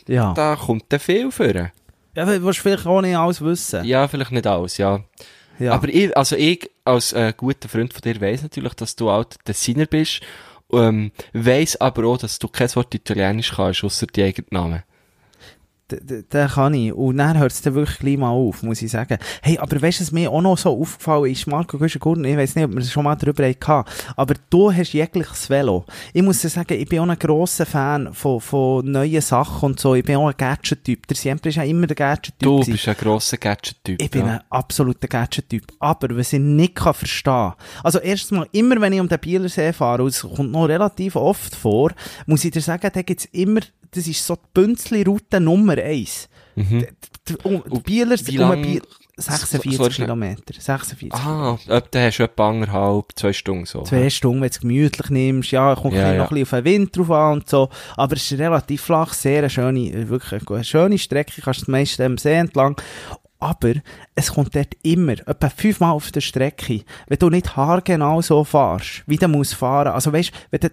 ja. da kommt dann viel vor. ja, du willst vielleicht auch nicht alles wissen. Ja, vielleicht nicht alles, ja. Ja. Aber ich, also ich, als äh, guter Freund von dir, weiss natürlich, dass du alter Designer bist. Ähm, weiss aber auch, dass du kein Wort Italienisch kannst, ausser die eigenen Namen. Den kann ich. Und dann hört es dann wirklich gleich mal auf, muss ich sagen. Hey, aber weißt du, was mir auch noch so aufgefallen ist, Marco Güschen-Gurten, ich weiss nicht, ob wir das schon mal drüber hatten, aber du hast jegliches Velo. Ich muss dir sagen, ich bin auch ein grosser Fan von, von neuen Sachen und so. Ich bin auch ein Gadget-Typ. Der Siempre ist ja immer der Gadget-Typ. Du bist ein grosser Gadget-Typ. Ich bin ja. ein absoluter Gadget-Typ. Aber was ich nicht kann verstehen also erstens mal, immer wenn ich um den Bielersee fahre, und es kommt noch relativ oft vor, muss ich dir sagen, da gibt's immer, das ist so die Bünzli-Route Nummer eins. Mhm. Die, um, die Bielersee, wie um lang- Biel, so- 46 so schnell- Kilometer. 46 Ah, ob, dann hast du etwa anderthalb, zwei Stunden so. Zwei Stunden, wenn du es gemütlich nimmst, ja, kommt Ja, ja. noch ein bisschen auf den Wind drauf an und so, aber es ist relativ flach, sehr eine schöne, äh, wirklich eine schöne Strecke, kannst du meist am See entlang, aber es kommt dort immer, etwa fünfmal auf der Strecke, wenn du nicht haargenau so fahrst, wie du musst fahren, also weißt, wenn du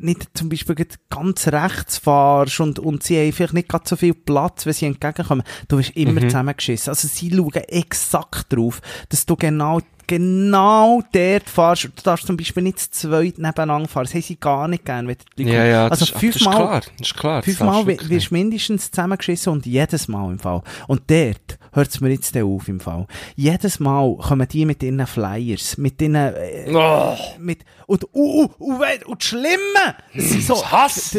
nicht zum Beispiel ganz rechts fahrst und, und sie haben vielleicht nicht gerade so viel Platz, wenn sie entgegenkommen, du wirst immer Mhm. zusammengeschissen. Also sie schauen exakt drauf, dass du genau genau dort fahrst. Du darfst zum Beispiel nicht zu zweit nebeneinander fahren. Das haben sie gar nicht gern. Wenn die Ja, ja, also das, das ist fünfmal, klar. Das ist klar. fünfmal wirst du mindestens zusammengeschissen und jedes Mal im Fall. Und dort hört es mir jetzt dann auf im Fall. Jedes Mal kommen die mit ihren Flyers, mit ihren, äh. Oh, mit, und, uh, uh, uh, und das Schlimme, das sind so, Das Hass!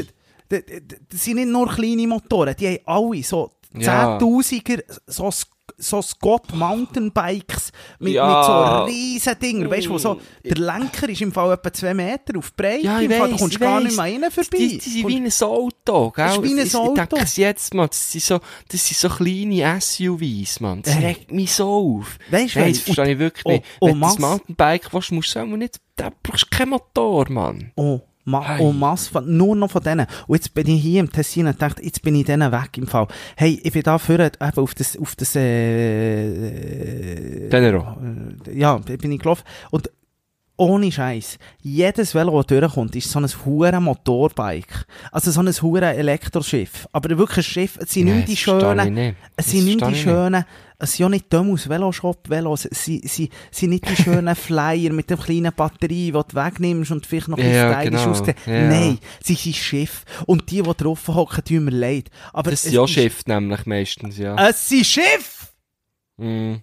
das sind nicht nur kleine Motoren, die haben alle so Ja. Zehntausiger, so, so Scott Mountainbikes mit, Ja. mit so riesen Dinger, weißt du, wo so, der Lenker ist im Fall etwa zwei Meter auf Breite, Ja, ich im Fall, du weiss, kommst ich gar weiss. nicht mehr rein vorbei. Die, die sind wie ein Auto, gell? Das ist wie ein Auto. Ich denke es jetzt, Mann. Das sind so, das sind so kleine SUVs, Mann. Das Hey. regt mich so auf. Weisst du, was? das verstehe ich wirklich Oh, nicht. oh, Wenn du das. Mountainbike willst, musst du sagen, nicht, da brauchst du keinen Motor, Mann. Oh, ma Hey. oh Mass von, nur noch von denen. Und jetzt bin ich hier im Tessin und dachte, jetzt bin ich denen weg im Fall. Hey, ich bin da für eben auf das, auf das, äh, Tenero. ja, bin ich gelaufen. Und ohne Scheiß, jedes Velo, das durchkommt, ist so ein hure Motorbike. Also so ein hure Elektroschiff. Aber wirklich ein Schiff, es sind Nein, nicht die schönen, es sind nicht die schönen, es sind ja nicht Dömus Veloshop Velos, es sind, nicht die schönen Flyer mit der kleinen Batterie, die du wegnimmst und vielleicht noch ein Ja, bisschen stylisch genau. aussehen. Ja. Nein, sie sind Schiff. Und die, die drauf hocken, tun mir leid. Aber Das es sind ja Schiff nämlich meistens, ja. Es sind Schiff! Mm.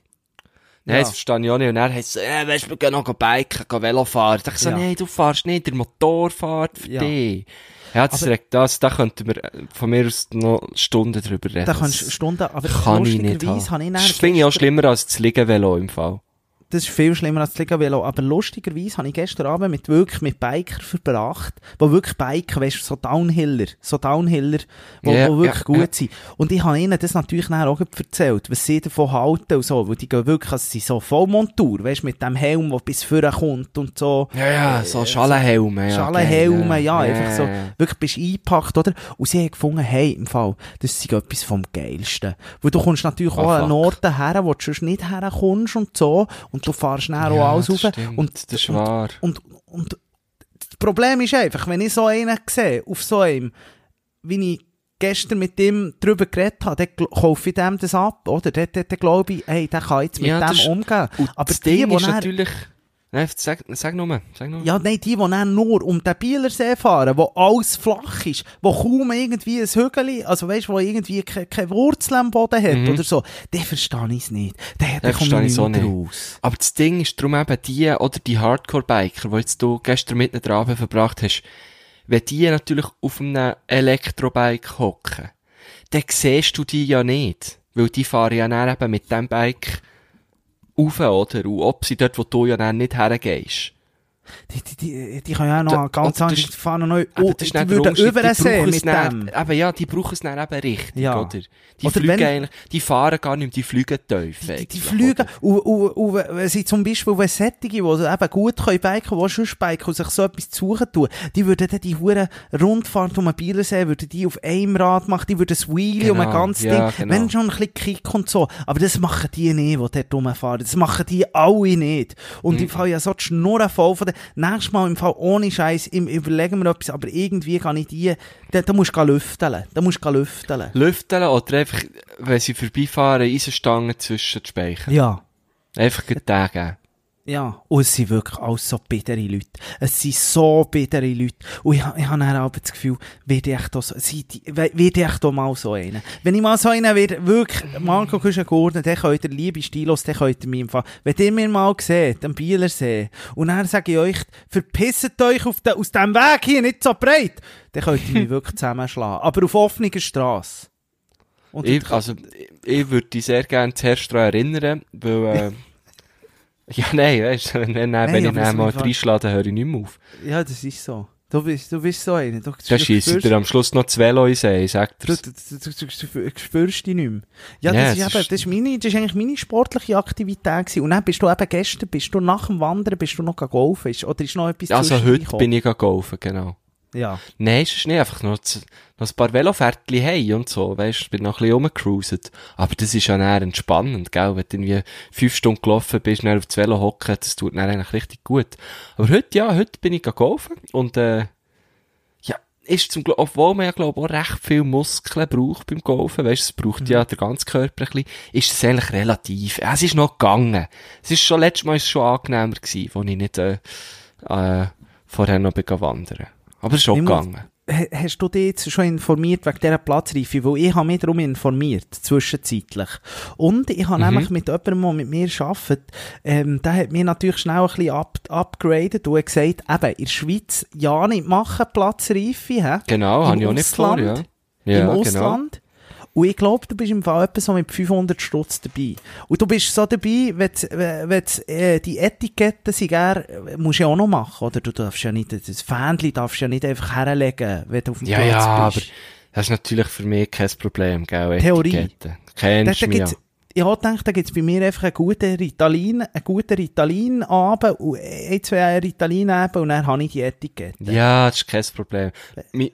Ja. Nein, das verstehe ich auch nicht. Und dann heisst es, äh, weißt du, wir gehen noch biken, gehen Velo fahren. Ich so, Ja. nein, du fahrst nicht, der Motor fährt für Ja. dich. Ja, das, Aber- regt das, da könnten wir äh, von mir aus noch Stunden drüber reden. Da kannst du Stunden, aber kann ich nicht haben. habe ich Das finde ich auch schlimmer als das Liegenvelo im Fall. Das ist viel schlimmer als das Liga-Velo. Aber lustigerweise habe ich gestern Abend mit, wirklich mit Biker verbracht, die wirklich Biker, weißt du, so Downhiller, so Downhiller, die die wirklich ja, gut sind. Und ich habe ihnen das natürlich nachher auch erzählt, was sie davon halten und so, weil die gehen wirklich, also sie so Vollmontur, weißt du, mit dem Helm, der bis vorne kommt und so. Ja, ja, so Schalenhelme. Ja, Schalenhelme, ja, einfach so, wirklich bist eingepackt, oder? Und sie haben gefunden, hey, im Fall, das ist etwas vom Geilsten. Weil du kommst natürlich Ah, auch an fuck. einen Ort her, wo du sonst nicht herkommst und so, und du fahrst dann auch alles rauf. stimmt, Und, das ist und, wahr. Und, und, das Problem ist einfach, wenn ich so einen sehe, auf so einem, wie ich gestern mit dem drüber geredet habe, dann kaufe ich dem das ab, oder? Dann, dann, dann glaube ich, hey, der kann jetzt mit Ja, dem ist- umgehen. Und Aber das die, Ding die ist natürlich... Nein, sag, sag nur, sag nur. Ja, nein, die, die dann nur um den Bielersee fahren, wo alles flach ist, wo kaum irgendwie ein Hügel, also weißt du, wo irgendwie keine ke Wurzel am Boden hat Mhm. oder so, den verstehe ich nicht. Den, den Den komme ich so nicht nicht. raus. Aber das Ding ist darum eben die, oder die Hardcore-Biker, die jetzt du gestern mit den Abend verbracht hast, wenn die natürlich auf einem Elektrobike hocken, dann siehst du die ja nicht. Weil die fahren ja dann eben mit dem Bike rauf, oder? Und ob sie dort, wo du ja dann nicht hergehst. Die, die, die, die können ja auch noch Da- ganz anders fahren. Noch, Aber oh, das die würden Unterschied. über Die den See brauchen es mit dem. Eben, ja, die brauchen es dann eben richtig, Ja. oder? Die Oder fliegen wenn- die fahren gar nicht mehr, die fliegen tief. Die, die fliegen, und, und, und wenn sie zum Beispiel, wenn Sättige, die eben gut können biken, die schon biken und sich so etwas zu suchen tun, die würden dann die hure Rundfahrt um den Bielersee, würden die auf einem Rad machen, die würden das Wheelie um ein Genau, ganzes ja, Ding, genau. wenn schon ein bisschen Kick und so, aber das machen die nicht, die dort rumfahren, das machen die alle nicht. Und Mhm. im Fall ja so die Schnurren voll von nächstes Mal im Fall ohne Scheiß, im, überlegen wir etwas, aber irgendwie kann ich die, da, da musst du lüfteln, da musst du lüfteln. Lüfteln oder einfach, wenn sie vorbeifahren, Eisenstangen zwischen die Speicher. Ja. Einfach den geben. Ja, und es sind wirklich alles so bittere Leute. Es sind so bittere Leute. Und ich, ich habe dann aber das Gefühl, werde ich da so, werde ich da mal so einen. Wenn ich mal so einen werde, wirklich, Marco Kuschen-Gordon, dann könnt ihr, liebe Stilos, dann könnt ihr mir im Fall, wenn ihr mir mal seht, am Bielersee, und dann sage ich euch, verpisst euch auf de, aus dem Weg hier, nicht so breit, dann könnt ihr mich wirklich zusammenschlagen. Aber auf offener Strasse. Und Ich, also, ich, ich würde dich sehr gerne zuerst daran erinnern, weil, äh, ja, nein, weißt du, wenn, wenn, Nein, wenn ich so mal reinschlage, höre ich nicht mehr auf. ja, das ist so. Du bist, du bist so einer. Du, du schießt dir am Schluss noch das Velo in See, sagt Du, er. du, du, du, du, du spürst dich nicht mehr. Ja, das, ist eben, das, ist meine, das ist eigentlich meine sportliche Aktivität gewesen. Und dann bist du eben gestern, bist du nach dem Wandern, bist du noch golfen, oder ist noch etwas Also heute bin ich golfen, genau. Ja. Nein, es ist nicht einfach noch, z- noch ein paar Velofährtchen hey und so, weißt du, ich bin noch ein bisschen rumgecruiset. Aber das ist ja dann entspannend, gell, wenn du irgendwie fünf Stunden gelaufen bist, dann auf das Velo hocken, das tut dann eigentlich richtig gut. Aber heute, ja, heute bin ich golfen und, äh, ja, ist zum Glo obwohl man ja, glaube auch recht viel Muskeln braucht beim Golfen, weißt du, es braucht ja der ganze Körper ein bisschen, ist es eigentlich relativ, ja, es ist noch gegangen. Es ist schon, letztes Mal ist es schon angenehmer gewesen, wo ich nicht, äh, äh, vorher noch bin wandern. Aber es ist auch gegangen. Ha- Hast du dich jetzt schon informiert wegen dieser Platzreife? Weil ich habe mich darum informiert, zwischenzeitlich. Und ich habe Mhm. nämlich mit jemandem, der mit mir arbeitet, ähm, der hat mir natürlich schnell ein bisschen up, upgraded und gesagt, eben, in der Schweiz ja nicht machen Platzreife, hä? Genau, Im habe ich auch nicht vor, ja. Ausland. Ja, im genau. Und ich glaube, du bist im Fall etwa so mit 500 Stutz dabei. Und du bist so dabei, wenn, wenn äh, die Etiketten sind, äh, musst du ja auch noch machen, oder? Du darfst ja nicht, das Fähnchen darfst du ja nicht einfach herlegen, wenn du auf dem Ja, Platz ja, aber bist. das ist natürlich für mich kein Problem, gell, Theorie. Etiketten. Kennst da mich ja. gibt's, ich gedacht, da gibt es bei mir einfach einen guten Ritalin, einen guten Ritalin-Abend und ein, zwei Ritalin-Abend und dann habe ich die Etikette. Ja, das ist kein Problem.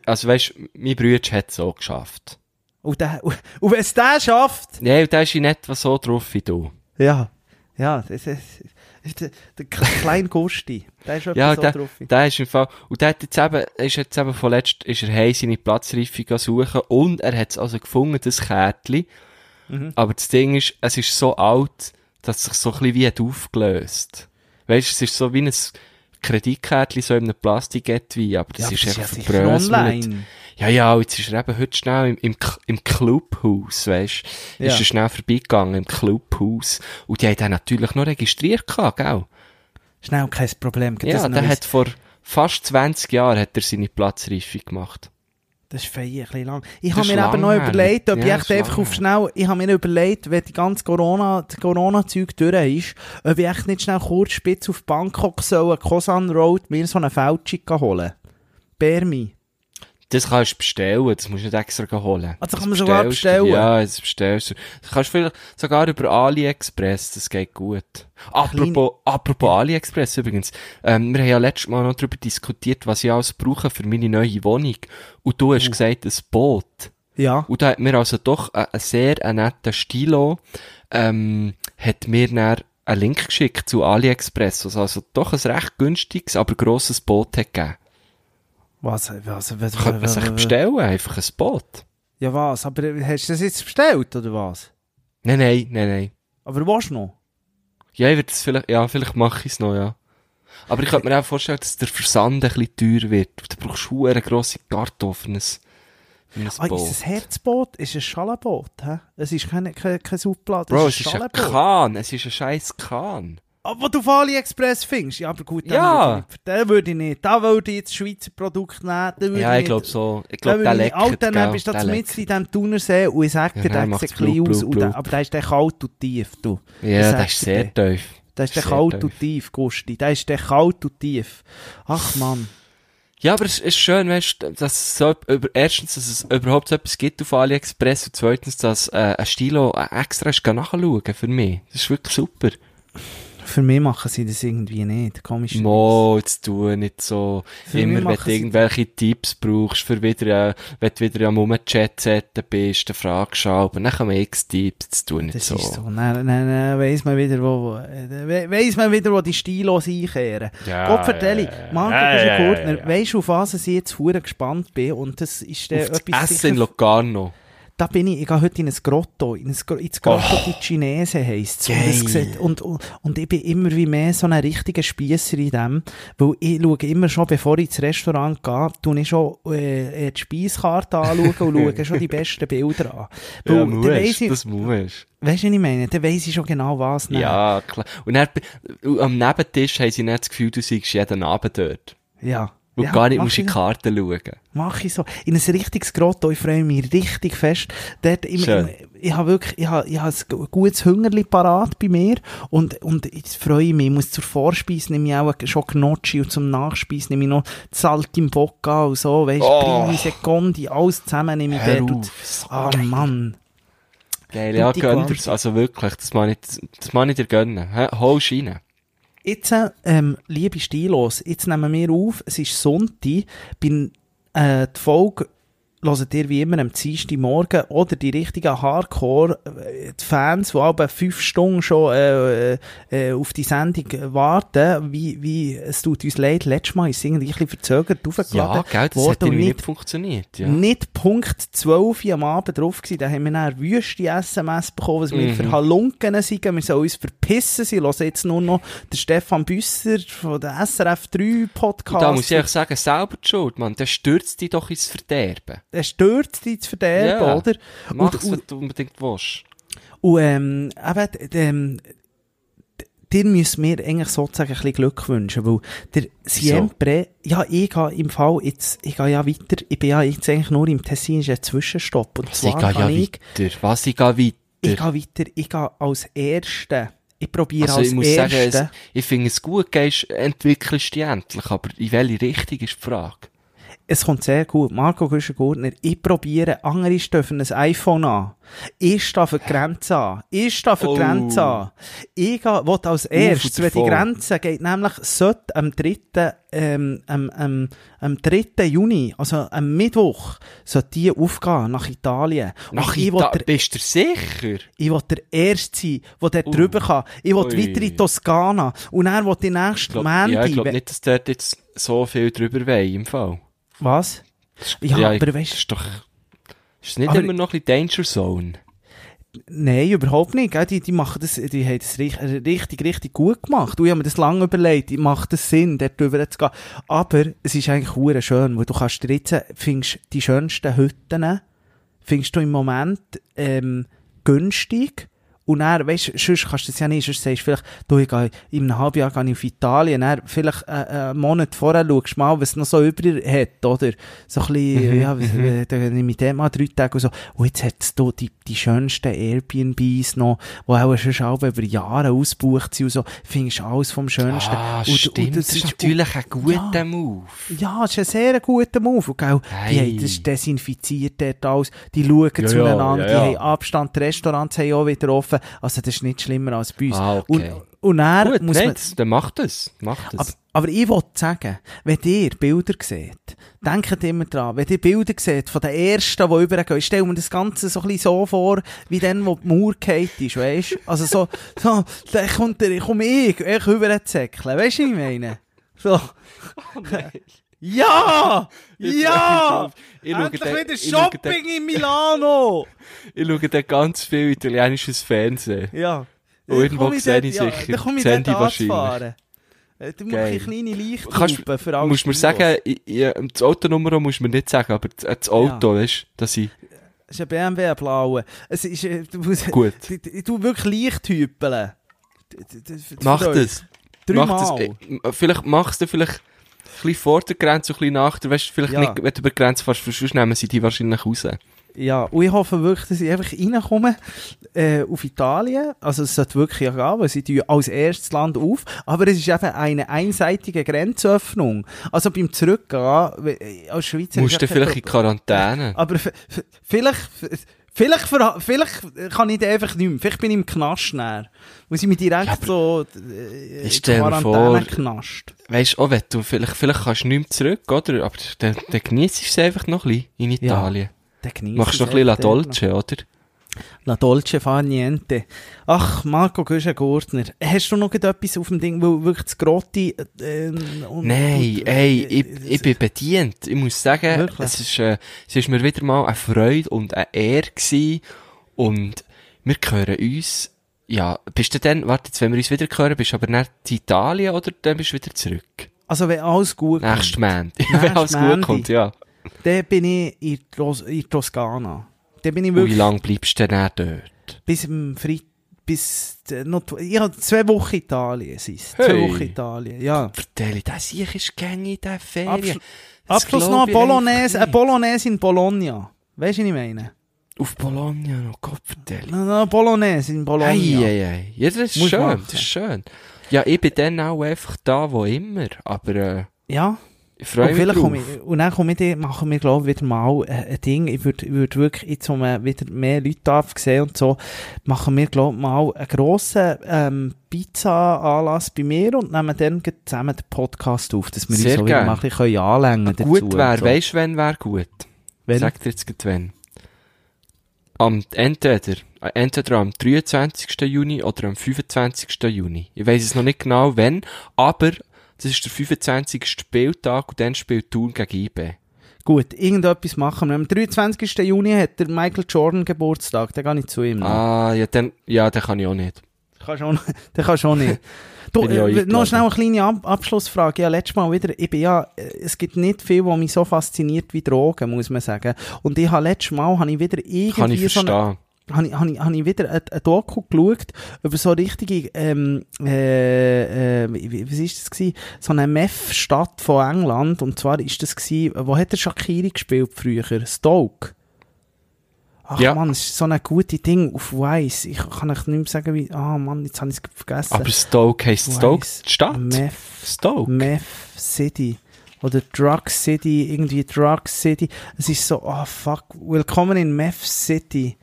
Also weißt, mein Bruder hat es auch geschafft. Und, der, und, und wenn es der schafft, Ja, und der ist in etwa so drauf wie du. ja, ja, das ist, der, der kleine Gusti, der ist Ja, so der, drauf. der ist im Fall, und der hat jetzt eben, ist jetzt eben vorletzt, ist er heim seine Platzreife suchen und er hat es also gefunden, das Kärtchen. Mhm. Aber das Ding ist, es ist so alt, dass es sich so ein bisschen wie hat aufgelöst. Weißt du, es ist so wie ein Kreditkärtchen so in einem Plastiketui, aber das Ja, ist echt sicher verbröselt. Ja, ja, jetzt ist er eben heute schnell im, im, im Clubhaus, weisst Ja. Ist er schnell vorbeigegangen im Clubhaus. Und die haben den natürlich noch registriert gehabt, gell? Schnell, kein Problem. gibt Ja, der hat vor fast 20 Jahren hat er seine Platzreife gemacht. Das ist fein, ein bisschen lang. Ich habe mir eben lang noch her. überlegt, ob Ja, ich echt einfach auf schnell, ich habe mir überlegt, wenn die ganze Corona, das Corona-Zeug durch ist, ob ich echt nicht schnell kurz spitz auf Bangkok soll, Kosan Road, mir so einen Feldchick holen. Bermi. Das kannst du bestellen, das musst du nicht extra holen. Also Das kann man sogar bestellen? Ja, das bestellst du. Das kannst du vielleicht sogar über AliExpress, das geht gut. Apropos, apropos AliExpress übrigens, ähm, wir haben ja letztes Mal noch darüber diskutiert, was ich alles brauche für meine neue Wohnung. Und du hast Oh. gesagt, ein Boot. Ja. Und da hat mir also doch ein, ein sehr ein netter Stilo, ähm, hat mir dann einen Link geschickt zu AliExpress, was also doch ein recht günstiges, aber grosses Boot hat gegeben. Was, was, was, Könnte man sich bestellen, einfach ein Boot. Ja, was? Aber hast du das jetzt bestellt, oder was? Nein, nein, nein, nein. Aber was noch? Ja, ich würde es vielleicht, ja, vielleicht mache ich es noch, ja. Aber ich könnte mir auch vorstellen, dass der Versand ein bisschen teuer wird. Da brauchst du eine grosse Karte für ein, Ah, Boot. ist es ein Herzboot? Ist ein Schalenboot? Hä? Es ist kein, kein, kein Subplat, Bro, es ist ein. Kahn. Es ist ein scheiß Kahn. Aber du auf AliExpress findest? Ja, aber gut, dann Ja. würde ich nicht, den würde ich nicht. Da würde ich jetzt Schweizer Produkt nehmen. den würde Ja, ich nicht- glaube so. Ich den glaube, der leckert, Alter, dann gell? bist du Der da mit in diesem Thunersee und ich sag Ja, dir, dann der sieht klein aus. und der- blub. Aber der ist der kalt und tief, du. Ja, Das der ist sehr dir. tief. Der ist der kalt tief. und tief, Gusti. Der ist der kalt und tief. Ach, Mann. Ja, aber es ist schön, weißt du, dass es so, über, erstens, dass es überhaupt so etwas gibt auf AliExpress und zweitens, dass äh, ein Stilo äh, extra ist nachschauen für mich. Das ist wirklich super. Für mich machen sie das irgendwie nicht. Komisch. Mo, jetzt tu nicht so. Für Immer, wenn du irgendwelche Tipps brauchst, für wieder, äh, wenn du wieder am Rumchat-Setten bist, eine Frage schreiben, dann kommen x Tipps, jetzt tu nicht Das so. ist so. Dann, dann, dann weiss man wieder, wo, äh, we- weiss man wieder, wo die Stilos einkehren. Ja, Gott vertelle. Marco Ja, ja, ja, Kuschel-Gurtner, ja. weisst du, auf was ich jetzt gespannt bin? Und das ist äh, das etwas Essen in Locarno. Da bin ich, ich gehe heute in ein Grotto, in ein, ins Grotto die Chinese heisst Oh. Sieht, und, und, und ich bin immer wie mehr so ein richtiger Spiesser in dem, weil ich schaue immer schon, bevor ich ins Restaurant gehe, tue ich schon äh, die Speiskarte anschauen und schaue schon die besten Bilder an. Weil, Ja, musst, weiss ich, das musst. Weißt du, was ich meine? Dann weiss ich schon genau, was nehmen. Ja, klar. Und dann, am Nebentisch haben sie nicht das Gefühl, du seist jeden Abend dort. Ja. Und ja, gar nicht musst in ich die so. Karte schauen. Mach ich so. In ein richtiges Grotto. Ich freue mich richtig fest. Dort, ich, Schön. ich, ich habe wirklich, ich habe, ich habe ein gu- gutes Hüngerli parat bei mir. Und, und jetzt freue ich mich. Ich muss zur Vorspeise nehme ich auch schon Gnocchi und zum Nachspeise nehme ich noch Salt im Bocca und so. Weißt du, Oh. Primi, Secondi, alles zusammen nehme ich dort. Und- Ah, geil. Mann. Geil, ja, gönn dir's. Also wirklich, das mag ich, das mag ich dir gönnen. Holst rein. Jetzt, ähm, liebe Stilos, jetzt nehmen wir auf, es ist Sonntag, bin, äh, die Folge hört ihr wie immer am Dienstagmorgen oder die richtigen Hardcore-Fans, die aber fünf Stunden schon äh, äh, auf die Sendung warten, wie, wie, es tut uns leid, letztes Mal ist es irgendwie ein bisschen verzögert aufgeladen Ja, gell, das hat irgendwie nicht nicht funktioniert, ja. nicht Punkt 12 Uhr am Abend drauf gewesen. Da haben wir dann wüste SMS bekommen, was wir Mhm. für Halunken sind. Wir sollen uns verpissen. Sie hören jetzt nur noch den Stefan Büsser von der SRF 3 Podcast. Und da muss ich euch sagen, selber die Schuld, Mann. Der stürzt dich doch ins Verderben. Er stürzt dich zu verderben, Ja. oder? Mach's, und, was du unbedingt willst. und, ähm, eben, ähm, dir müssen wir eigentlich sozusagen ein bisschen Glück wünschen, weil der Siempre, ja, ich gehe im Fall jetzt, ich gehe ja weiter, ich bin ja jetzt eigentlich nur im Tessin, ist ein Zwischenstopp. Und Was, ich zwar gehe ja ich, weiter. Was, ich gehe weiter. Ich gehe weiter, ich gehe als Erster. Ich probiere Also als ich muss sagen, es, ich finde es gut, gehst, entwickelst dich endlich, aber in welche Richtung ist die Frage? Es kommt sehr gut. Marco Güschen-Gurtner, ich probiere, andere dürfen ein iPhone an. Ich stehe für die Grenze an. Ich stehe für die Oh. Grenze an. Ich gehe, will als erstes, wenn die. Grenze geht, nämlich sollte am 3., ähm, am, am, am 3. Juni, also am Mittwoch, sollte die aufgehen nach Italien. Nach ich will Ita der Bist du sicher? Ich will der Erste sein, der dort drüber kann. Ich will Ui. weiter in Toskana. Und dann will Ich glaub, Montag... ja, ich glaube nicht, dass dort jetzt so viel drüber wollen, im Fall. Was? Ja, ich- aber weißt ist doch, ist es nicht Aber- immer noch ein bisschen Danger Zone? Nein, überhaupt nicht. Gell? Die, die machen das, die haben das richtig, richtig, gut gemacht. Und ich habe mir das lange überlegt. Macht das Sinn, dort drüber zu gehen? Aber es ist eigentlich hure schön, weil du kannst dir jetzt, findest die schönsten Hütten, findest du im Moment, ähm, günstig. Und dann, weißt du, sonst kannst du das ja nicht, sonst sagst du vielleicht, du, ich gehe, in einem halben Jahr gehe ich auf Italien, dann vielleicht äh, einen Monat vorher schaust du mal, was noch so über hat, oder? So ein bisschen, Mhm, ja, was, äh, dann nehme ich den mal drei Tage und so. Und jetzt hat es da die, die schönsten Airbnbs noch, die auch schon auch über Jahre ausgebucht sind und so. Findest du alles vom Schönsten. Ah, Und- und stimmt. Das ist natürlich ein guter Ja. Move. ja, das ist ein sehr guter Move. Und, gell, die Hey. haben das desinfiziert dort alles. Die schauen Ja, zueinander, ja, die haben Abstand, die Restaurants haben auch wieder offen. Also das ist nicht schlimmer als bei uns. Ah, okay. Und, und dann Gut, muss nein, das- dann macht das. Macht Aber, das. aber ich wollte sagen, wenn ihr Bilder seht, denkt immer dran, wenn ihr Bilder seht von den ersten, die übergehen, ich stelle mir das Ganze so ein bisschen so vor, wie dann, wo die Mauer gefallen ist, weisst Also so, so, dann kommt der, komm ich, ich über zäckeln, weisst du, was ich meine? So. Ja! Jetzt Ja! ich. Ich schaue Endlich den- wieder ich Shopping in Milano! Ich schaue dann ganz viel italienisches Fernsehen. Ja. Und irgendwo Dann komm sehe ich ja, sicher Dann komme ich dort wahrscheinlich. anzufahren. Äh, Du musst Geil. eine kleine Leichthupe für alle Du musst mir sagen, ich, ich, das Autonummer musst du mir nicht sagen, aber das, Auto, weißt du, dass ich, Es ist ein BMW, ein blauer. Es ist, äh, du musst, Gut. Du, du wirklich leicht hüpeln. D- d- d- für- mach das. Dreimal. Mach das. Äh, Vielleicht machst du vielleicht bisschen vor der Grenze, ein bisschen nach der, weißt du, vielleicht Ja. nicht, wenn du über die Grenze fährst, sonst nehmen sie die wahrscheinlich raus. Ja, und ich hoffe wirklich, dass ich einfach reinkomme äh, auf Italien. Also es sollte wirklich ja gehen, weil sie tun als erstes Land auf. Aber es ist eben eine einseitige Grenzöffnung. Also beim Zurückgehen, we- als Schweizer... Musst du vielleicht in Quarantäne. Aber vielleicht... Vielleicht, vielleicht kann ich den einfach nicht mehr. Vielleicht bin ich im Knast näher. Muss ich mich direkt Ja, so äh, mir vor- knast. Weißt du, auch wenn du, vielleicht, vielleicht kannst du nicht mehr zurück, oder? Aber dann, dann genießt du es einfach noch ein bisschen in Italien. Dann genieße Machst du noch ein bisschen La. Dolce, oder? La Dolce fa niente. Ach, Marco Güschen-Gurtner, hast du noch etwas auf dem Ding, weil wirklich das Grotti... Äh, und, Nein, ey, äh, ich, ich bin bedient. Ich muss sagen, Wirklich? es ist, äh, es ist mir wieder mal eine Freude und eine Ehre gewesen. Und wir hören uns, ja, bist du dann, warte, jetzt, wenn wir uns wieder hören, bist du aber nicht in Italien oder dann bist du wieder zurück? Also wenn alles gut kommt, Nächsten Monat. Nächsten wenn alles gut Montag. kommt, ja. dann bin ich in, Tos in Toskana. Dann bin ich Und wie wirklich lange bleibst du denn dort? bis im Freit... Bis... äh, Noch, ich habe zwei Wochen Italien. Zwei Hey. Wochen Italien, ja. Vertell, das Sieg ist gängig in der Ferien. Das Abschluss noch eine Bolognese, eine nicht. Bolognese in Bologna. Weißt du, was ich meine? Auf Bologna noch, Gott vertell. Eine Bolognese in Bologna. Ei, ei, ei. Ja, das ist Muss schön, machen. das ist schön. Ja, ich bin dann auch einfach da, wo immer. Aber äh, Ja. Ich freue mich drauf. ich, und dann komme ich, machen wir, glaube ich, wieder mal äh, ein Ding. Ich würde würd wirklich, jetzt, wo man wieder mehr Leute darf sehen und so, machen wir, glaube ich, mal einen grossen ähm, Pizza-Anlass bei mir und nehmen dann zusammen den Podcast auf, dass wir Sehr uns so wieder mal ein bisschen anlängen dazu. Gut wäre, so. weisst du, wenn wäre gut? Wenn? Sag dir jetzt wenn. Am, entweder, entweder am 23. Juni oder am 25. Juni. Ich weiss es noch nicht genau wenn, aber das ist der 25. Spieltag und dann spielt Thun gegen IB. Gut, irgendetwas machen wir. Am 23. Juni hat der Michael Jordan Geburtstag, dann gehe ich zu ihm. noch. Ah, ja, dann, ja, den kann ich auch nicht. Kannst auch, den kannst du auch nicht. Du, äh, noch schnell eine kleine Ab Abschlussfrage. Ja, letztes Mal wieder, ich bin ja, äh, es gibt nicht viel, was mich so fasziniert wie Drogen, muss man sagen. Und ich habe letztes Mal, habe ich wieder irgendwie Kann ich so eine, verstehen. Habe ich, habe ich, habe ich wieder ein, ein Doku geschaut über so richtige, ähm, äh, äh, wie, was ist das gewesen? So eine Meth-Stadt von England. Und zwar ist das gewesen, wo hat der Shakiri gespielt früher? Stoke. Ach Ja. Mann, es ist so ein gutes Ding auf Weiss. Ich kann euch nicht mehr sagen, wie, ah Mann, jetzt habe ich es vergessen. Aber Stoke heisst Stoke die Stadt? Meth, Stoke? Meth City. Oder Drug City, irgendwie Drug City. Es ist so, oh fuck, willkommen in Meth City.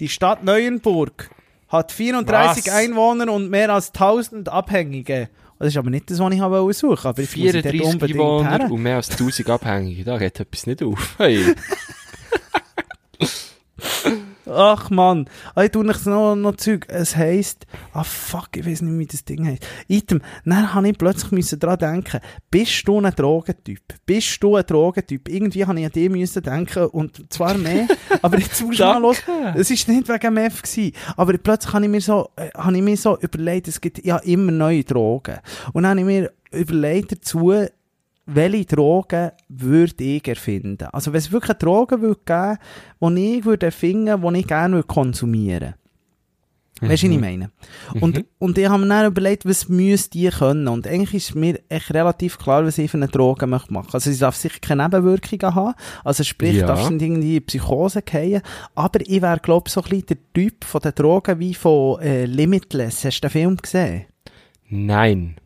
Die Stadt Neuenburg hat 34 Was? Einwohner und mehr als 1000 Abhängige. Das ist aber nicht das, was ich habe suchen aber muss ich dort 34 unbedingt Einwohner her. und mehr als 1000 Abhängige. Da geht etwas nicht auf. Hey. Ach man, ah, ich tu noch, noch, noch Zeug. Es heisst, ah fuck, ich weiß nicht, wie das Ding heisst. Item, dann habe ich plötzlich müssen dran denken, bist du ein Drogentyp? Bist du ein Drogentyp? Irgendwie habe ich an dich müssen denken und zwar mehr, aber jetzt musst du mal los. Es ist nicht wegen Meth gewesen, aber plötzlich habe ich mir so, äh, habe ich mir so überlegt, es gibt ja immer neue Drogen. Und dann habe ich mir überlegt dazu, welche Drogen würde ich erfinden? Also, wenn es wirklich eine Droge würde geben, die ich würde erfinden, die ich gerne würde konsumieren Weißt du, was ich meine? Und, Mhm. und ich habe mir dann überlegt, was müsste die können. Und eigentlich ist mir echt relativ klar, was ich für eine Droge möchte machen. Also, sie darf sicher keine Nebenwirkungen haben. Also, sprich, Ja. darfst du nicht irgendwie in Psychose fallen. Aber ich wäre, glaube ich, so ein bisschen der Typ von den Drogen wie von äh, Limitless. Hast du den Film gesehen? Nein.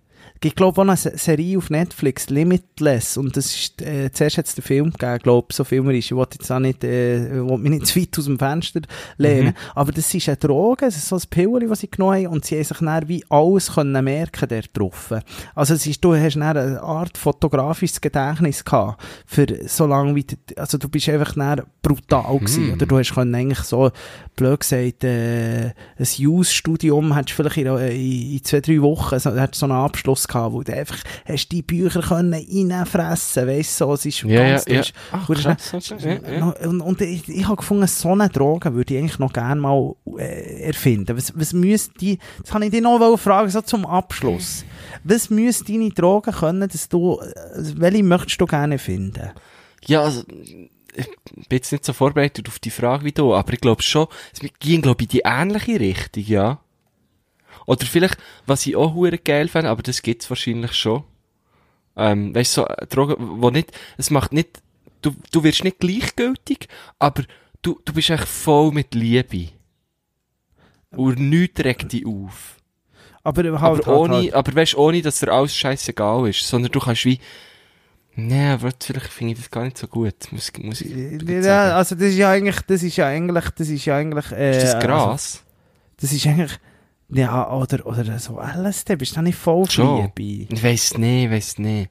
Ich glaube auch eine Se- Serie auf Netflix, Limitless. Und das ist, äh, zuerst hat es den Film gegeben, glaube so filmerisch. Ich wollte jetzt auch nicht, äh, will mich nicht zu weit aus dem Fenster lehnen. Aber das ist eine Droge, es ist so ein Pillen, das sie genommen haben. Und sie haben sich dann wie alles können merken, der drauf. Also es ist, du hast dann eine Art fotografisches Gedächtnis gehabt. Für so lange wie, also du bist einfach dann brutal gewesen. Oder du hast können eigentlich so, blöd gesagt, äh, ein Use-Studium hättest du vielleicht in, in, in zwei, drei Wochen, so, hättest so einen Abschluss gehabt, wo du einfach hast die Bücher können reinfressen, weißt du, so, es ist Ja, ganz, ja, ja. du Ach, krass, okay, ja. Und, und ich, ich habe gefunden, so eine Droge würde ich eigentlich noch gerne mal äh, erfinden. Was, was müsste die, das kann ich dich noch fragen, so zum Abschluss. Was müsste deine Droge können, dass du, äh, welche möchtest du gerne finden? Ja, also, ich bin jetzt nicht so vorbereitet auf die Frage wie du, aber ich glaube schon, es ging, glaube ich, in die ähnliche Richtung, ja. Oder vielleicht, was ich auch hure geil fände, aber das gibt's wahrscheinlich schon. Ähm, weißt du, so äh, Drogen, wo nicht, es macht nicht, du, du wirst nicht gleichgültig, aber du, du bist echt voll mit Liebe. Und nichts regt dich auf. Aber halt, aber halt, ohne, halt. aber weißt, ohne, dass dir alles scheißegal ist, sondern du kannst wie, nee, aber vielleicht finde ich das gar nicht so gut, muss, muss ich Ja, also das ist ja eigentlich, das ist ja eigentlich, das ist ja eigentlich, äh, Ist das Also, Gras? das ist eigentlich, ja, oder, oder so LSD, bist du da nicht voll Schon. Liebe? Ich weiss nicht, ich weiss nicht.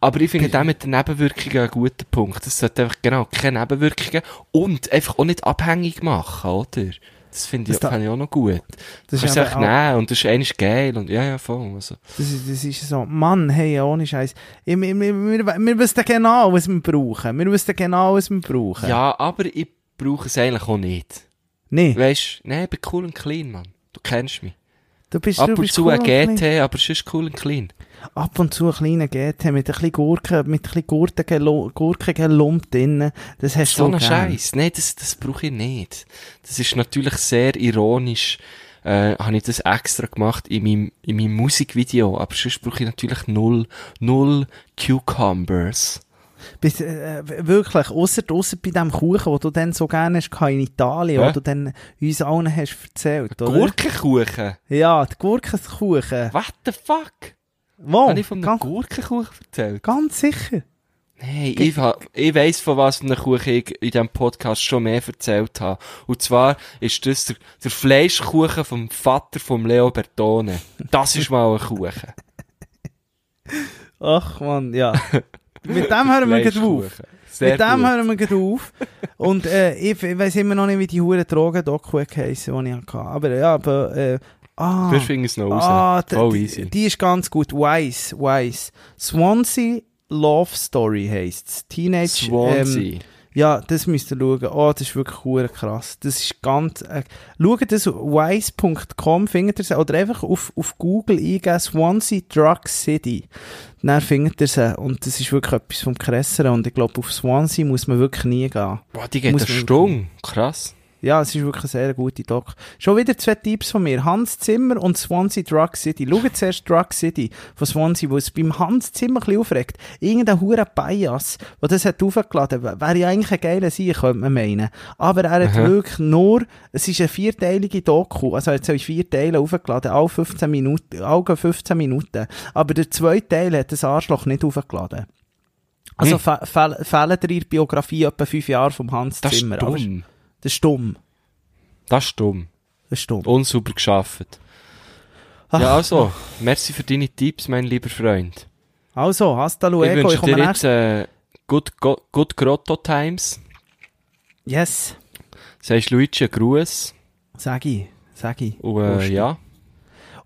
Aber ich finde auch mit den Nebenwirkungen einen guten Punkt. Das sollte einfach, genau, keine Nebenwirkungen und einfach auch nicht abhängig machen, oder? Das finde ich, Das ich auch noch gut. Das ist einfach nehmen und das ist eigentlich geil und ja, ja, voll. Also. Das ist, das ist so, Mann, hey, ohne Scheiß. Wir, wir, wir, wir, wissen genau, was wir brauchen. Wir wissen genau, was wir brauchen. Ja, aber ich brauche es eigentlich auch nicht. Nee, Weißt du, nee, ich bin cool und clean, Mann. Du kennst mich. du bist, Ab du und bist zu cool ein GT, klein. aber sonst cool und clean. Ab und zu ein kleiner GT mit ein bisschen Gurken, mit ein bisschen Gurken, Gurkengelump drinnen. Das hast So du ein gern. Scheiß. Nee, das, das brauche ich nicht. Das ist natürlich sehr ironisch. Äh, habe ich das extra gemacht in meinem, in meinem Musikvideo. Aber sonst brauche ich natürlich null, null Cucumbers. Bis, äh, wirklich, ausser, ausser bei dem Kuchen, den du dann so gerne hast in Italien, Hä? wo du dann uns allen hast erzählt, oder? Gurkenkuchen? Ja, die Gurkenkuchen. What the fuck? Wo? Habe ich von einem ganz, Gurkenkuchen erzählt? ganz sicher. Hey, ich, ich weiss, von was für einem Kuchen ich in diesem Podcast schon mehr erzählt habe. Und zwar ist das der, der Fleischkuchen vom Vater von Leo Bertone. Das ist mal ein Kuchen. Ach man, ja. Mit dem hören wir gleich auf. Sehr Mit dem gut. hören wir gleich auf. Und äh, ich, ich weiss immer noch nicht, wie die hure Drogen-Doku geheissen, die ich hatte. Aber ja, aber... Äh, ah, Wir finden es noch raus. ah, d- Voll die, easy. die ist ganz gut. Wise, Wise. Swansea Love Story heisst's. Teenage... Ähm, Swansea. Ja, das müsst ihr schauen. Oh, das ist wirklich krass. Das ist ganz... Äh, schaut das wise.com, findet ihr sie. Oder einfach auf, auf Google eingeben, Swansea Drug City. Dann findet ihr sie. Und das ist wirklich etwas vom Krasseren. Und ich glaube, auf Swansea muss man wirklich nie gehen. Boah, die geht eine Stunde. Krass. Ja, es ist wirklich eine sehr gute Doc. Schon wieder zwei Tipps von mir. Hans Zimmer und Swansea Drug City. Schaut zuerst Drug City von Swansea, wo es beim Hans Zimmer ein bisschen aufregt. Irgendein hure Bias, der das hat aufgeladen hat, wäre ja eigentlich ein geiler Sieg, könnte man meinen. Aber er hat Aha. wirklich nur, es ist eine vierteilige Doku, also er hat so in vier Teile aufgeladen, alle 15 Minuten, alle 15 Minuten. Aber der zweite Teil hat das Arschloch nicht aufgeladen. Also Hm. fe fehl fehlen dir der Biografie etwa fünf Jahre vom Hans Das ist Zimmer. Aber dumm. Das ist dumm. Das ist dumm. Das ist dumm. Unsauber geschafft. Ja, also, merci für deine Tipps, mein lieber Freund. Also, hasta Ich luego. Ich, wünsche komme dir jetzt äh, good, good, good Grotto Times. Yes, Sagst Luigi einen Gruß. sag ich. Sag ich. Und äh, ja,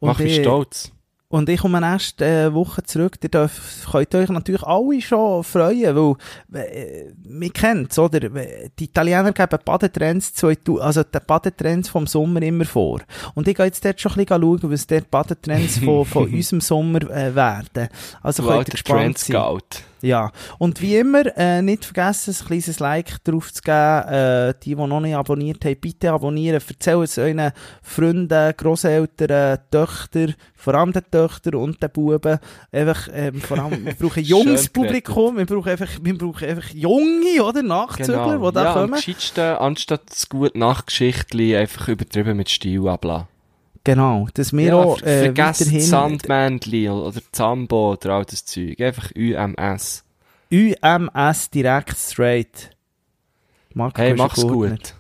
mach mich ich, stolz. Und ich komme nächste äh, Woche zurück. Ihr dürft, könnt euch natürlich alle schon freuen, weil, äh, wir kennt's, oder? Die Italiener geben Badetrends, 2000 also die Badetrends vom Sommer immer vor. Und ich gehe jetzt dort schon ein bisschen schauen, was dort Badetrends von, von unserem Sommer äh, werden. Also Du könnt ihr gespannt sein. Scout. Ja, und wie immer, äh, nicht vergessen, ein kleines Like drauf zu geben. Äh, die, die noch nicht abonniert haben, bitte abonnieren. Erzählt es euren Freunden, Grosseltern, Töchtern, vor allem den Töchtern und den Buben. Einfach, ähm, vor allem, wir brauchen ein junges Publikum. Wir brauchen einfach, wir brauchen einfach junge, oder? Nachzügler, die da ja, kommen. gescheitsten, anstatt das gute Nachgeschichtli einfach übertrieben mit Stil ablassen. Genau, dass wir Ja, auch, ver äh, vergesst weiterhin Sandmännli oder Zambo oder all das Zeug. Einfach UMS. UMS direkt straight. Marco Hey, mach's gut.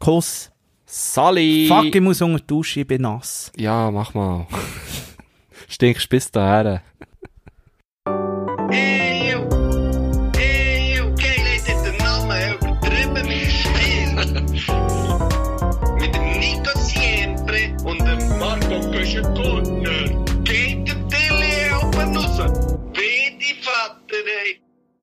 Kuss. Sally! Fuck, ich muss unter die Dusche, ich bin nass. Ja, mach mal. Stinkst bis daher.